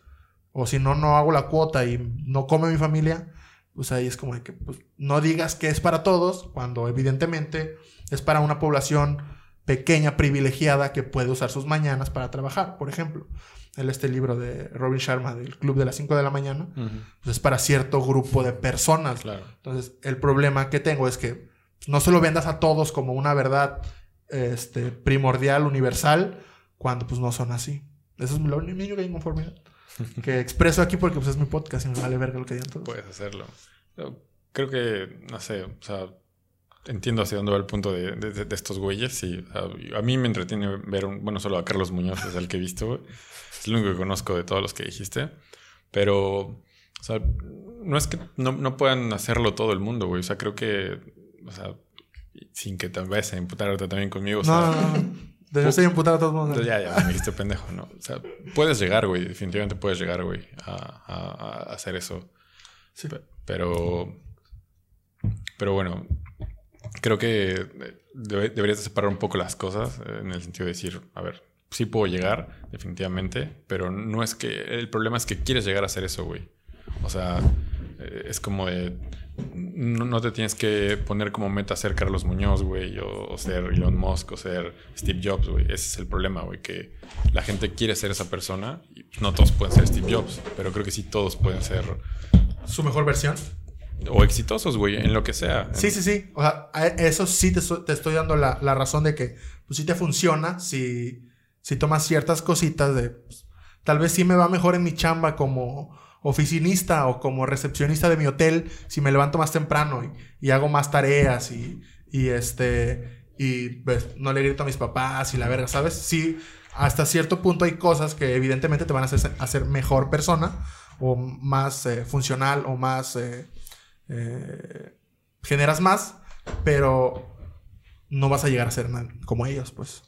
Speaker 1: o si no, no hago la cuota y no come mi familia, pues ahí es como de que pues, no digas que es para todos, cuando evidentemente es para una población pequeña, privilegiada, que puede usar sus mañanas para trabajar, por ejemplo. El, este libro de Robin Sharma del Club de las 5 de la mañana, pues es para cierto grupo de personas.
Speaker 3: Claro.
Speaker 1: Entonces, el problema que tengo es que no se lo vendas a todos como una verdad este, primordial, universal, cuando pues no son así. Eso es lo único que hay inconformidad. (laughs) que expreso aquí porque pues es mi podcast y me vale verga lo que digan todos.
Speaker 3: Puedes hacerlo. Yo Creo que, no sé, o sea, entiendo hacia dónde va el punto de, de- de- de estos güeyes. Y a, a mí me entretiene ver, un- bueno, solo a Carlos Muñoz es el que he visto. Es el único que conozco de todos los que dijiste. Pero, o sea, no es que no, no puedan hacerlo todo el mundo, güey. O sea, creo que, o sea, sin que te vayas a imputar ahorita también conmigo. o sea,
Speaker 1: no, no, no. De yo estoy imputado a todos modos.
Speaker 3: entonces ya, ya me dijiste pendejo, ¿no? O sea, puedes llegar, güey. Definitivamente puedes llegar, güey, a, a- a hacer eso.
Speaker 1: Sí.
Speaker 3: Pe- Pero. Pero bueno. creo que eh, debe- deberías de separar un poco las cosas eh, en el sentido de decir, a ver, sí puedo llegar, definitivamente, pero no es que. El problema es que quieres llegar a hacer eso, güey. O sea, eh, es como de. No, no te tienes que poner como meta ser Carlos Muñoz, güey, o, o ser Elon Musk, o ser Steve Jobs, güey. Ese es el problema, güey, que la gente quiere ser esa persona y no todos pueden ser Steve Jobs, pero creo que sí todos pueden ser.
Speaker 1: Su mejor versión.
Speaker 3: O exitosos, güey, en lo que sea.
Speaker 1: Sí, sí, sí. O sea, a eso sí te, te estoy dando la, la razón de que pues sí te funciona si, si tomas ciertas cositas de... pues, tal vez sí me va mejor en mi chamba como oficinista o como recepcionista de mi hotel si me levanto más temprano y, hago más tareas y, este... Y pues, no le grito a mis papás y la verga, ¿sabes? Sí, hasta cierto punto hay cosas que evidentemente te van a hacer, hacer mejor persona o más eh, funcional o más... eh, eh, generas más, pero no vas a llegar a ser como ellos, pues.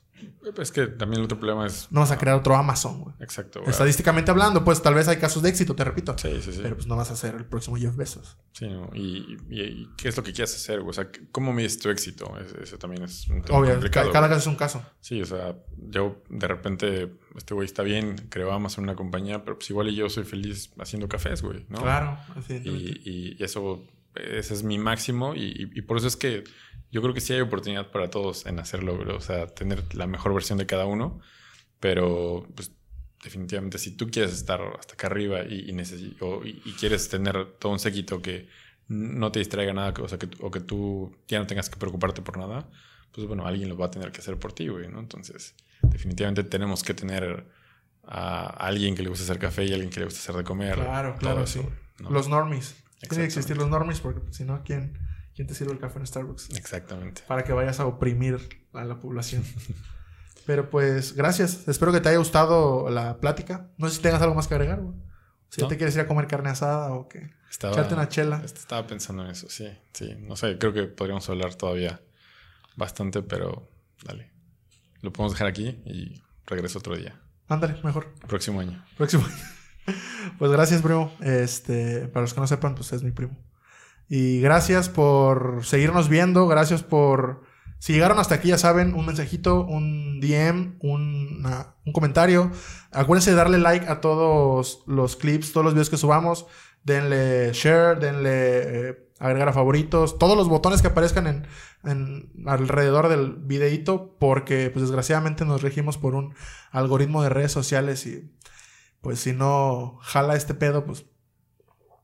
Speaker 3: Es que también el otro problema es.
Speaker 1: No vas a crear otro Amazon, güey.
Speaker 3: Exacto. güey.
Speaker 1: Estadísticamente hablando, pues tal vez hay casos de éxito, te repito.
Speaker 3: Sí, sí, sí.
Speaker 1: Pero pues no vas a ser el próximo Jeff Bezos.
Speaker 3: Sí, ¿no? y, y- y qué es lo que quieres hacer, güey? O sea, ¿cómo mides tu éxito? Ese, ese también es un tema
Speaker 1: Obvio,
Speaker 3: complicado.
Speaker 1: ca- cada caso es un caso.
Speaker 3: Sí, o sea, yo de repente, este güey está bien, creo Amazon una compañía, pero pues igual y yo soy feliz haciendo cafés, güey, ¿no?
Speaker 1: Claro.
Speaker 3: Y, y eso, ese es mi máximo y por eso es que yo creo que sí hay oportunidad para todos en hacerlo, güey. o sea, tener la mejor versión de cada uno, pero pues definitivamente si tú quieres estar hasta acá arriba y, y, o- y- y quieres tener todo un séquito que no te distraiga nada, o, sea, que, o que tú ya no tengas que preocuparte por nada, pues bueno, alguien lo va a tener que hacer por ti, güey, ¿no? Entonces, definitivamente tenemos que tener a alguien que le guste hacer café y alguien que le guste hacer de comer.
Speaker 1: Claro, claro,
Speaker 3: eso,
Speaker 1: sí.
Speaker 3: ¿no?
Speaker 1: Los normies. Tienen que existir los normies porque pues, si no, ¿quién, ¿quién te sirve el café en Starbucks?
Speaker 3: Exactamente.
Speaker 1: Para que vayas a oprimir a la población. (laughs) Pero pues, gracias. Espero que te haya gustado la plática. No sé si tengas algo más que agregar, güey. Si
Speaker 3: No.
Speaker 1: te quieres ir a comer carne asada o qué.
Speaker 3: Estaba,
Speaker 1: Echarte una chela.
Speaker 3: Estaba pensando en eso, sí, sí. No sé, creo que podríamos hablar todavía bastante, pero dale. Lo podemos dejar aquí y regreso otro día.
Speaker 1: Ándale, mejor.
Speaker 3: Próximo año.
Speaker 1: Próximo. (laughs) pues gracias, primo. Este, para los que no sepan, pues es mi primo. Y gracias por seguirnos viendo. Gracias por. Si llegaron hasta aquí, ya saben, un mensajito, un DM, una- un comentario. Acuérdense de darle like a todos los clips, todos los videos que subamos. Denle share, denle eh, agregar a favoritos. Todos los botones que aparezcan en, en alrededor del videíto. Porque, pues desgraciadamente, nos regimos por un algoritmo de redes sociales y pues si no jala este pedo, pues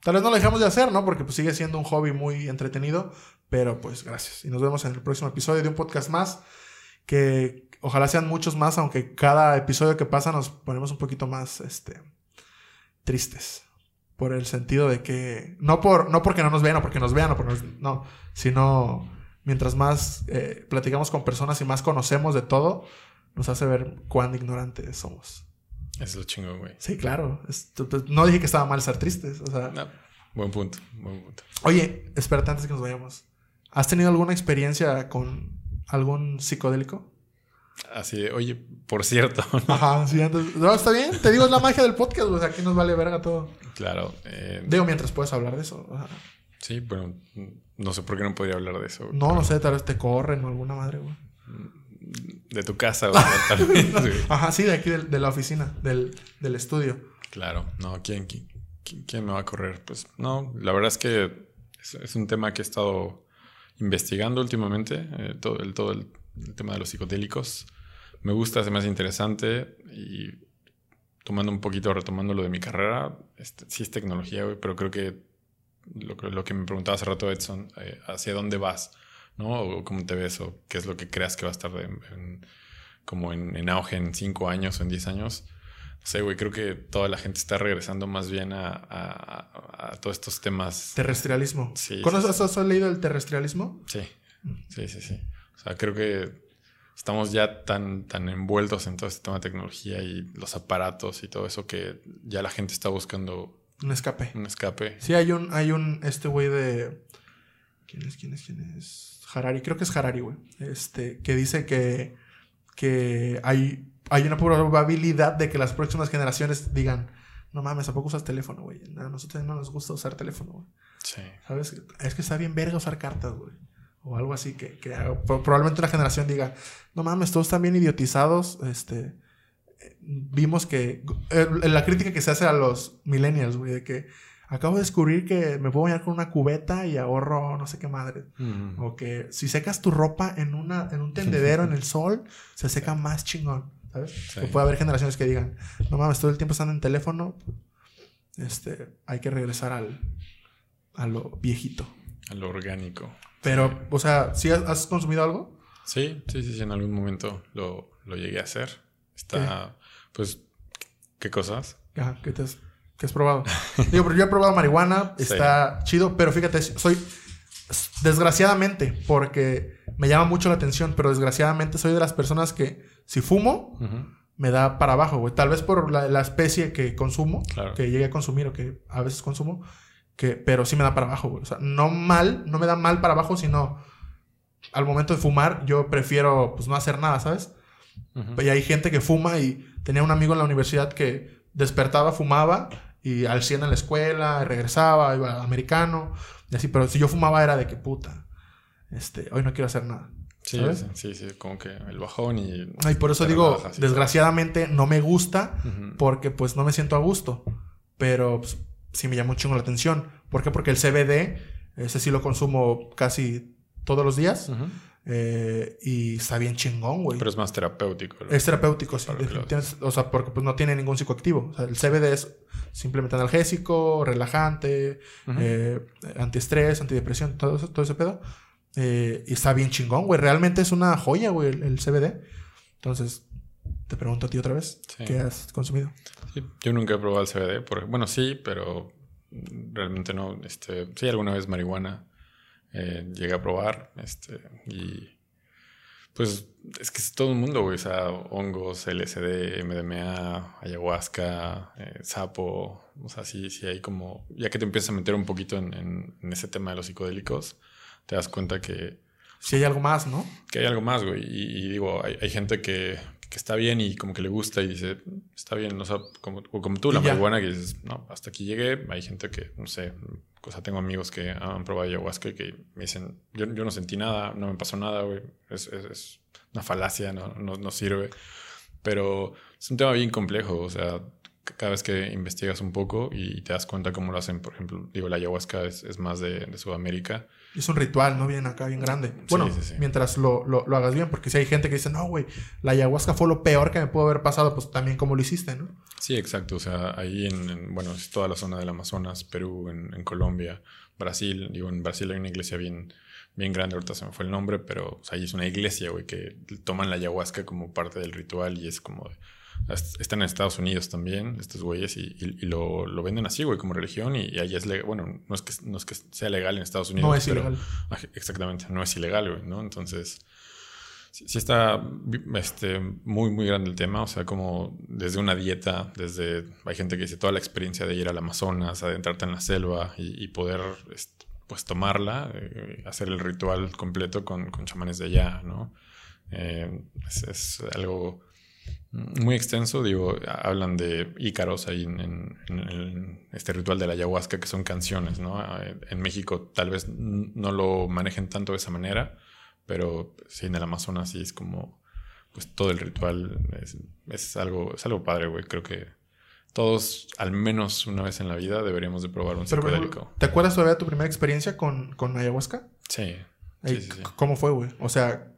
Speaker 1: tal vez no lo dejamos de hacer, ¿no? Porque pues sigue siendo un hobby muy entretenido, pero pues gracias. Y nos vemos en el próximo episodio de un podcast más, que ojalá sean muchos más, aunque cada episodio que pasa nos ponemos un poquito más, este, tristes. Por el sentido de que, no, por, no porque no nos vean o porque nos vean, o porque nos- no, sino mientras más eh, platicamos con personas y más conocemos de todo, nos hace ver cuán ignorantes somos.
Speaker 3: Eso es lo chingón, güey.
Speaker 1: Sí, claro. No dije que estaba mal ser tristes. O sea,
Speaker 3: No, buen punto, buen punto.
Speaker 1: oye, espérate antes que nos vayamos. ¿Has tenido alguna experiencia con algún psicodélico?
Speaker 3: Así oye, por cierto,
Speaker 1: Ajá, sí, antes. No, está bien. Te digo, es la magia del podcast. O sea, aquí nos vale verga todo.
Speaker 3: claro. eh,
Speaker 1: Digo, mientras puedes hablar de eso. Ajá.
Speaker 3: sí, bueno, no sé por qué no podría hablar de eso.
Speaker 1: No,
Speaker 3: pero-
Speaker 1: no sé, tal vez te corren o alguna madre, güey.
Speaker 3: De tu casa, güey, tal vez, güey.
Speaker 1: Ajá, sí, de aquí de, la oficina, del, del estudio.
Speaker 3: Claro, no, ¿quién, quién, quién- me va a correr? Pues no, la verdad es que es, es un tema que he estado investigando últimamente, eh, todo, el, todo el, el tema de los psicodélicos. Me gusta, se me hace interesante y tomando un poquito, retomando lo de mi carrera, este, sí es tecnología, güey, pero creo que lo, que- lo que me preguntaba hace rato Edson, eh, ¿hacia dónde vas? ¿No? O cómo te ves o qué es lo que creas que va a estar en- como en, en auge en 5 años o en 10 años. No sé, güey, creo que toda la gente está regresando más bien a, a- a- a todos estos temas.
Speaker 1: Terrestrialismo.
Speaker 3: Sí,
Speaker 1: ¿Conoces,
Speaker 3: sí,
Speaker 1: has, has leído el terrestrialismo?
Speaker 3: Sí, sí, sí, sí. O sea, creo que estamos ya tan, tan envueltos en todo este tema de tecnología y los aparatos y todo eso que ya la gente está buscando
Speaker 1: Un escape.
Speaker 3: un escape.
Speaker 1: Sí, hay un, hay un, este güey de... ¿Quién es, quién es, quién es? Harari, creo que es Harari, güey. Este, que dice que, que hay, hay una probabilidad de que las próximas generaciones digan, no mames, ¿a poco usas teléfono, güey? A nosotros no nos gusta usar teléfono, güey.
Speaker 3: Sí.
Speaker 1: ¿Sabes? Es que está bien verga usar cartas, güey. o algo así, que, que pro- probablemente una generación diga, no mames, todos están bien idiotizados, este, eh, vimos que, eh, la crítica que se hace a los millennials, güey, de que acabo de descubrir que me puedo bañar con una cubeta y ahorro no sé qué madre.
Speaker 3: Mm.
Speaker 1: O que si secas tu ropa en, una, en un tendedero en el sol, se seca más chingón. ¿Sabes?
Speaker 3: Sí.
Speaker 1: Que puede haber generaciones que digan, no mames, todo el tiempo están en teléfono. Este, hay que regresar al, a lo viejito.
Speaker 3: A lo orgánico.
Speaker 1: Pero, o sea, ¿sí has, has consumido algo?
Speaker 3: Sí, sí, sí, sí, en algún momento lo, lo llegué a hacer. Está, pues, ¿qué cosas?
Speaker 1: Ajá, ¿qué, te has, qué has probado? Digo, pero yo he probado marihuana, (laughs)
Speaker 3: Sí.
Speaker 1: está chido, pero fíjate, soy, desgraciadamente, porque me llama mucho la atención, pero desgraciadamente soy de las personas que si fumo,
Speaker 3: Ujú.
Speaker 1: me da para abajo, güey. Tal vez por la, la especie que consumo,
Speaker 3: Claro.
Speaker 1: que llegué a consumir o que a veces consumo, que, pero sí me da para abajo, güey. O sea, no mal, no me da mal para abajo, sino al momento de fumar yo prefiero pues no hacer nada, ¿sabes?
Speaker 3: Ujú.
Speaker 1: Y hay gente que fuma y tenía un amigo en la universidad que despertaba, fumaba y al 100 en la escuela, y regresaba, iba al americano y así, pero si yo fumaba era de que puta, este, hoy no quiero hacer nada.
Speaker 3: Sí,
Speaker 1: ¿sabes?
Speaker 3: sí, sí, como que el bajón y...
Speaker 1: Y por eso digo, desgraciadamente no me gusta
Speaker 3: Ujú.
Speaker 1: porque pues no me siento a gusto. Pero pues, sí me llama un chingo la atención. ¿Por qué? Porque el CBD, ese sí lo consumo casi todos los días.
Speaker 3: Ujú.
Speaker 1: Eh, y está bien chingón, güey.
Speaker 3: Pero es más terapéutico. ¿no?
Speaker 1: Es terapéutico, sí. O sea, porque pues no tiene ningún psicoactivo. O sea, el CBD es simplemente analgésico, relajante, eh, antiestrés, antidepresión, todo, eso- todo ese pedo. Eh, y está bien chingón, güey. Realmente es una joya, güey, el, el CBD. Entonces, te pregunto a ti otra vez,
Speaker 3: Sí.
Speaker 1: ¿qué has consumido?
Speaker 3: Sí, yo nunca he probado el CBD. por- bueno, sí, pero realmente no. Este, sí, alguna vez marihuana eh, llegué a probar. Este, y pues es que es todo el mundo, güey. O sea, hongos, LSD, MDMA, ayahuasca, eh, sapo. O sea, sí, sí hay como... Ya que te empiezas a meter un poquito en, en- en ese tema de los psicodélicos, te das cuenta que,
Speaker 1: Si hay algo más, ¿no?
Speaker 3: que hay algo más, güey. Y, y digo, hay, hay gente que, que está bien y como que le gusta y dice, está bien, o sea, como, o como tú, la marihuana, que dices, no, hasta aquí llegué. Hay gente que, no sé, o sea, tengo amigos que han probado ayahuasca y que me dicen, yo, yo no sentí nada, no me pasó nada, güey. Es, es- es una falacia, no, no, no sirve. Pero es un tema bien complejo, o sea, cada vez que investigas un poco y te das cuenta cómo lo hacen, por ejemplo, digo, la ayahuasca es, es más de, de Sudamérica.
Speaker 1: Es un ritual, ¿no? Bien acá, bien grande. Bueno,
Speaker 3: sí, sí.
Speaker 1: mientras lo, lo- lo hagas bien, porque si hay gente que dice, no, güey, la ayahuasca fue lo peor que me pudo haber pasado, pues también como lo hiciste, ¿no?
Speaker 3: Sí, exacto. O sea, ahí en, en- bueno, es toda la zona del Amazonas, Perú, en, en Colombia, Brasil. Digo, en Brasil hay una iglesia bien, bien grande, ahorita se me fue el nombre, pero o sea, ahí es una iglesia, güey, que toman la ayahuasca como parte del ritual y es como... est- Están en Estados Unidos también, estos güeyes, y, y- y lo, lo venden así, güey, como religión, y, y ahí es legal. Bueno, no es, que, no es que sea legal en Estados Unidos.
Speaker 1: No es
Speaker 3: pero-
Speaker 1: ilegal.
Speaker 3: Aj- Exactamente, no es ilegal, güey, ¿no? Entonces, sí, sí está este, muy, muy grande el tema. O sea, como desde una dieta, desde. Hay gente que dice toda la experiencia de ir al Amazonas, adentrarte en la selva y, poder, est- pues, tomarla, eh, hacer el ritual completo con, con chamanes de allá, ¿no? Eh, es, es algo muy extenso, digo, hablan de ícaros ahí en, en- en- en este ritual de la ayahuasca, que son canciones, ¿no? Eh, En México tal vez no lo manejen tanto de esa manera, pero sí en el Amazonas sí es como, pues todo el ritual es, es algo, es algo padre, güey. Creo que todos, al menos una vez en la vida, deberíamos de probar un psicodélico.
Speaker 1: ¿te acuerdas todavía de tu primera experiencia con, con ayahuasca?
Speaker 3: Sí.
Speaker 1: Ey,
Speaker 3: Sí, sí, sí.
Speaker 1: c- ¿Cómo fue, güey? O sea,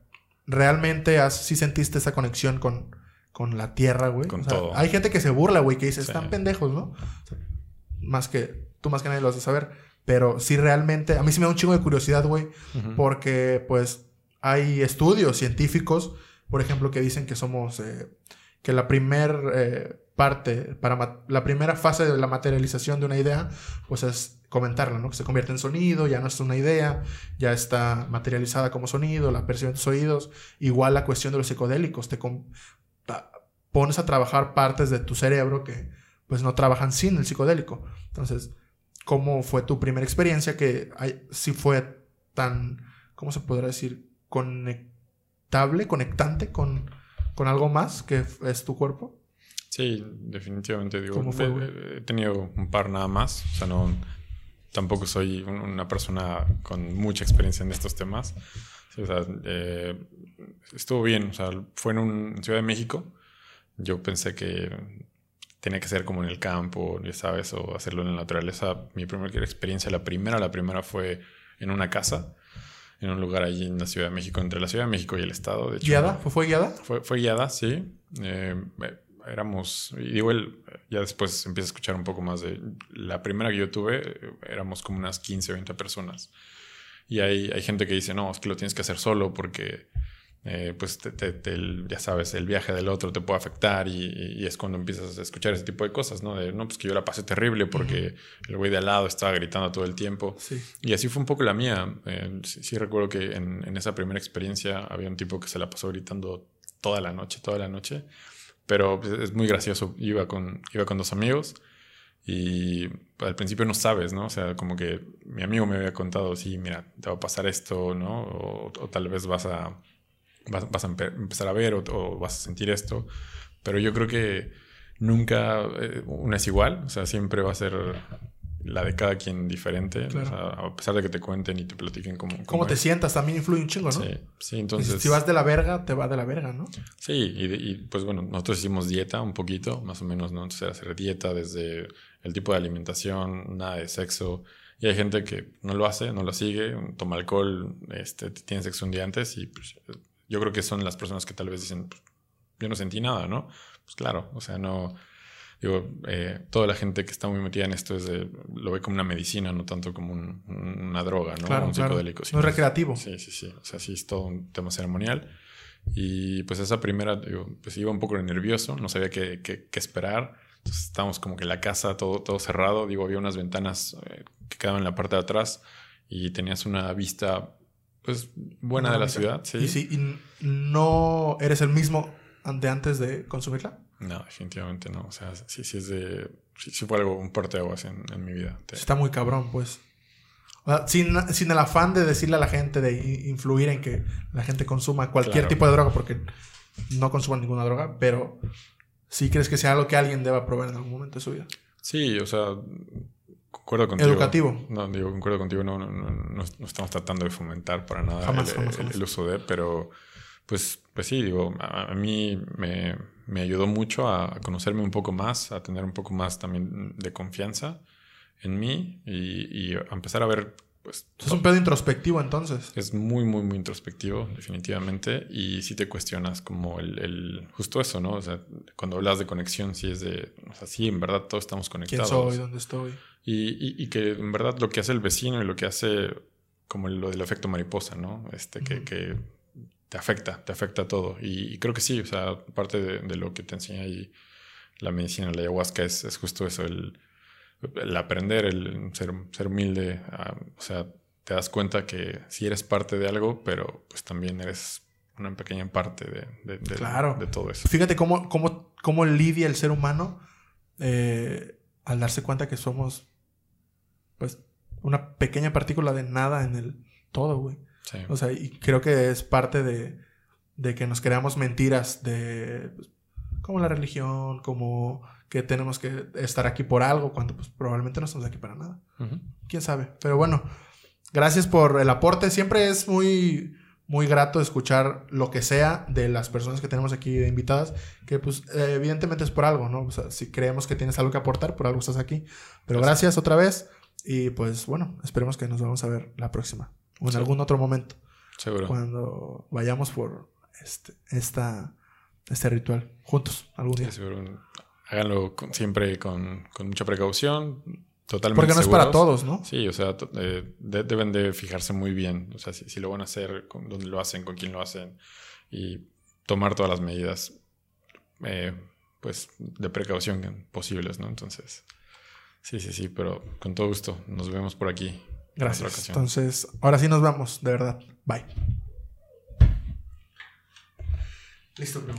Speaker 1: ¿realmente has, sí sentiste esa conexión con, con la tierra, güey?
Speaker 3: Con
Speaker 1: O sea,
Speaker 3: todo.
Speaker 1: Hay gente que se burla, güey, que dice,
Speaker 3: Sí.
Speaker 1: están pendejos, ¿no? O sea, más que, tú más que nadie lo has de saber. Pero sí realmente, a mí sí me da un chingo de curiosidad, güey, porque pues hay estudios científicos, por ejemplo, que dicen que somos, eh, que la primer eh, parte, para la primera fase de la materialización de una idea, pues es comentarla, ¿no? Que se convierte en sonido, ya no es una idea, ya está materializada como sonido, la perciben tus oídos. Igual la cuestión de los psicodélicos, te pones a trabajar partes de tu cerebro que pues no trabajan sin el psicodélico. Entonces, ¿cómo fue tu primera experiencia que hay, sí fue tan, ¿cómo se podrá decir? Conectable, conectante con, con algo más que es tu cuerpo.
Speaker 3: Sí, definitivamente. Digo,
Speaker 1: ¿Cómo fue,
Speaker 3: he- he, tenido un par nada más. O sea, no, tampoco soy una persona con mucha experiencia en estos temas. o sea, eh, estuvo bien, o sea, fue en, un, en Ciudad de México. Yo pensé que tenía que ser como en el campo, ya sabes, o hacerlo en la naturaleza. Mi primera experiencia, la primera, la primera fue en una casa, en un lugar allí en la Ciudad de México, entre la Ciudad de México y el Estado. De
Speaker 1: ¿Guiada? ¿Fue, guiada?
Speaker 3: Fue, fue guiada, sí. Eh, éramos, y digo, ya después empieza a escuchar un poco más de, la primera que yo tuve, éramos como unas 15 o 20 personas. Y hay, hay gente que dice, no, es que lo tienes que hacer solo porque eh, pues ya sabes, el viaje del otro te puede afectar y, es cuando empiezas a escuchar ese tipo de cosas, ¿no? De, no, pues que yo la pasé terrible porque el güey de al lado estaba gritando todo el tiempo. Y así fue un poco la mía. Eh, sí, recuerdo que en, en, esa primera experiencia había un tipo que se la pasó gritando toda la noche, toda la noche. Pero pues, es muy gracioso. Iba con, iba con dos amigos y al principio no sabes, ¿no? O sea, como que mi amigo me había contado, sí, mira, te va a pasar esto, ¿no? o tal vez vas a vas, a empezar a ver o, vas a sentir esto. Pero yo creo que nunca eh, una es igual, o sea, siempre va a ser la de cada quien diferente, a pesar de que te cuenten y te platiquen cómo...
Speaker 1: Cómo, te sientas también influye un chingo, ¿no?
Speaker 3: Sí, sí, entonces...
Speaker 1: Si vas de la verga, te va de la verga, ¿no?
Speaker 3: Sí, y, pues bueno, nosotros hicimos dieta un poquito, más o menos, ¿no? Entonces era hacer dieta desde el tipo de alimentación, nada de sexo, y hay gente que no lo hace, no lo sigue, toma alcohol, este, tiene sexo un día antes y pues yo creo que son las personas que tal vez dicen, pues, yo no sentí nada, ¿no? Pues claro, o sea, no, digo, eh, toda la gente que está muy metida en esto es lo ve como una medicina, no tanto como una droga, ¿no?
Speaker 1: Claro, un psicodélico. No es recreativo.
Speaker 3: Sí, sí, sí. O sea, sí es todo un tema ceremonial. Y pues esa primera, digo, pues iba un poco nervioso, no sabía qué, qué, esperar. Entonces estábamos como que en la casa todo, todo cerrado. Digo, había unas ventanas eh, que quedaban en la parte de atrás y tenías una vista pues buena de la ciudad, sí.
Speaker 1: ¿Y, si, ¿Y no eres el mismo de antes de consumirla?
Speaker 3: No, definitivamente no. O sea, sí, sí es de... Sí, fue algo, un parteaguas en, en mi vida.
Speaker 1: Está muy cabrón, pues. sin, sin, el afán de decirle a la gente, de influir en que la gente consuma cualquier tipo de droga, porque no consuman ninguna droga, pero sí crees que sea algo que alguien deba probar en algún momento de su vida.
Speaker 3: Sí, o sea, Concuerdo contigo.
Speaker 1: Educativo.
Speaker 3: No, digo, concuerdo contigo. No, no, no, estamos tratando de fomentar para nada el, uso de, pero pues, pues sí, digo, a, mí me, me, ayudó mucho a conocerme un poco más, a tener un poco más también de confianza en mí y, y a empezar a ver pues,
Speaker 1: es un pedo introspectivo entonces.
Speaker 3: Es muy, muy, muy introspectivo, definitivamente. Y si te cuestionas como el, el, justo eso, ¿no? O sea, cuando hablas de conexión, sí es de, o sea, sí, en verdad todos estamos conectados.
Speaker 1: ¿Quién soy? ¿Dónde estoy?
Speaker 3: Y, y, que en verdad lo que hace el vecino y lo que hace como lo del efecto mariposa, ¿no? Este, que, que, te afecta, te afecta todo. Y, creo que sí, o sea, parte de, lo que te enseña ahí la medicina, la ayahuasca, es, es justo eso, el el aprender, el ser, ser humilde, ah, o sea, te das cuenta que sí eres parte de algo, pero pues también eres una pequeña parte de, de, todo eso.
Speaker 1: Fíjate cómo, cómo, cómo lidia el ser humano eh, al darse cuenta que somos pues una pequeña partícula de nada en el todo, güey. O sea, y creo que es parte de, de que nos creamos mentiras de pues, como la religión, como que tenemos que estar aquí por algo, cuando pues probablemente no estamos aquí para nada. Quién sabe. Pero bueno, gracias por el aporte. Siempre es muy, muy grato escuchar lo que sea de las personas que tenemos aquí de invitadas, que pues evidentemente es por algo, ¿no? O sea, si creemos que tienes algo que aportar, por algo estás aquí. Pero gracias otra vez y pues bueno, esperemos que nos vamos a ver la próxima o en algún otro momento.
Speaker 3: Seguro.
Speaker 1: Cuando vayamos por este, esta, este ritual juntos algún día.
Speaker 3: seguro háganlo siempre con, mucha precaución, totalmente
Speaker 1: Porque no es para todos, ¿no?
Speaker 3: Sí, o sea, eh, deben de fijarse muy bien, o sea, si, lo van a hacer, con dónde lo hacen, con quién lo hacen y tomar todas las medidas, eh, pues, de precaución posibles, ¿no? Entonces, sí, sí, sí, pero con todo gusto, nos vemos por aquí.
Speaker 1: Gracias. Entonces, ahora sí nos vamos, de verdad. Bye. Listo, bro.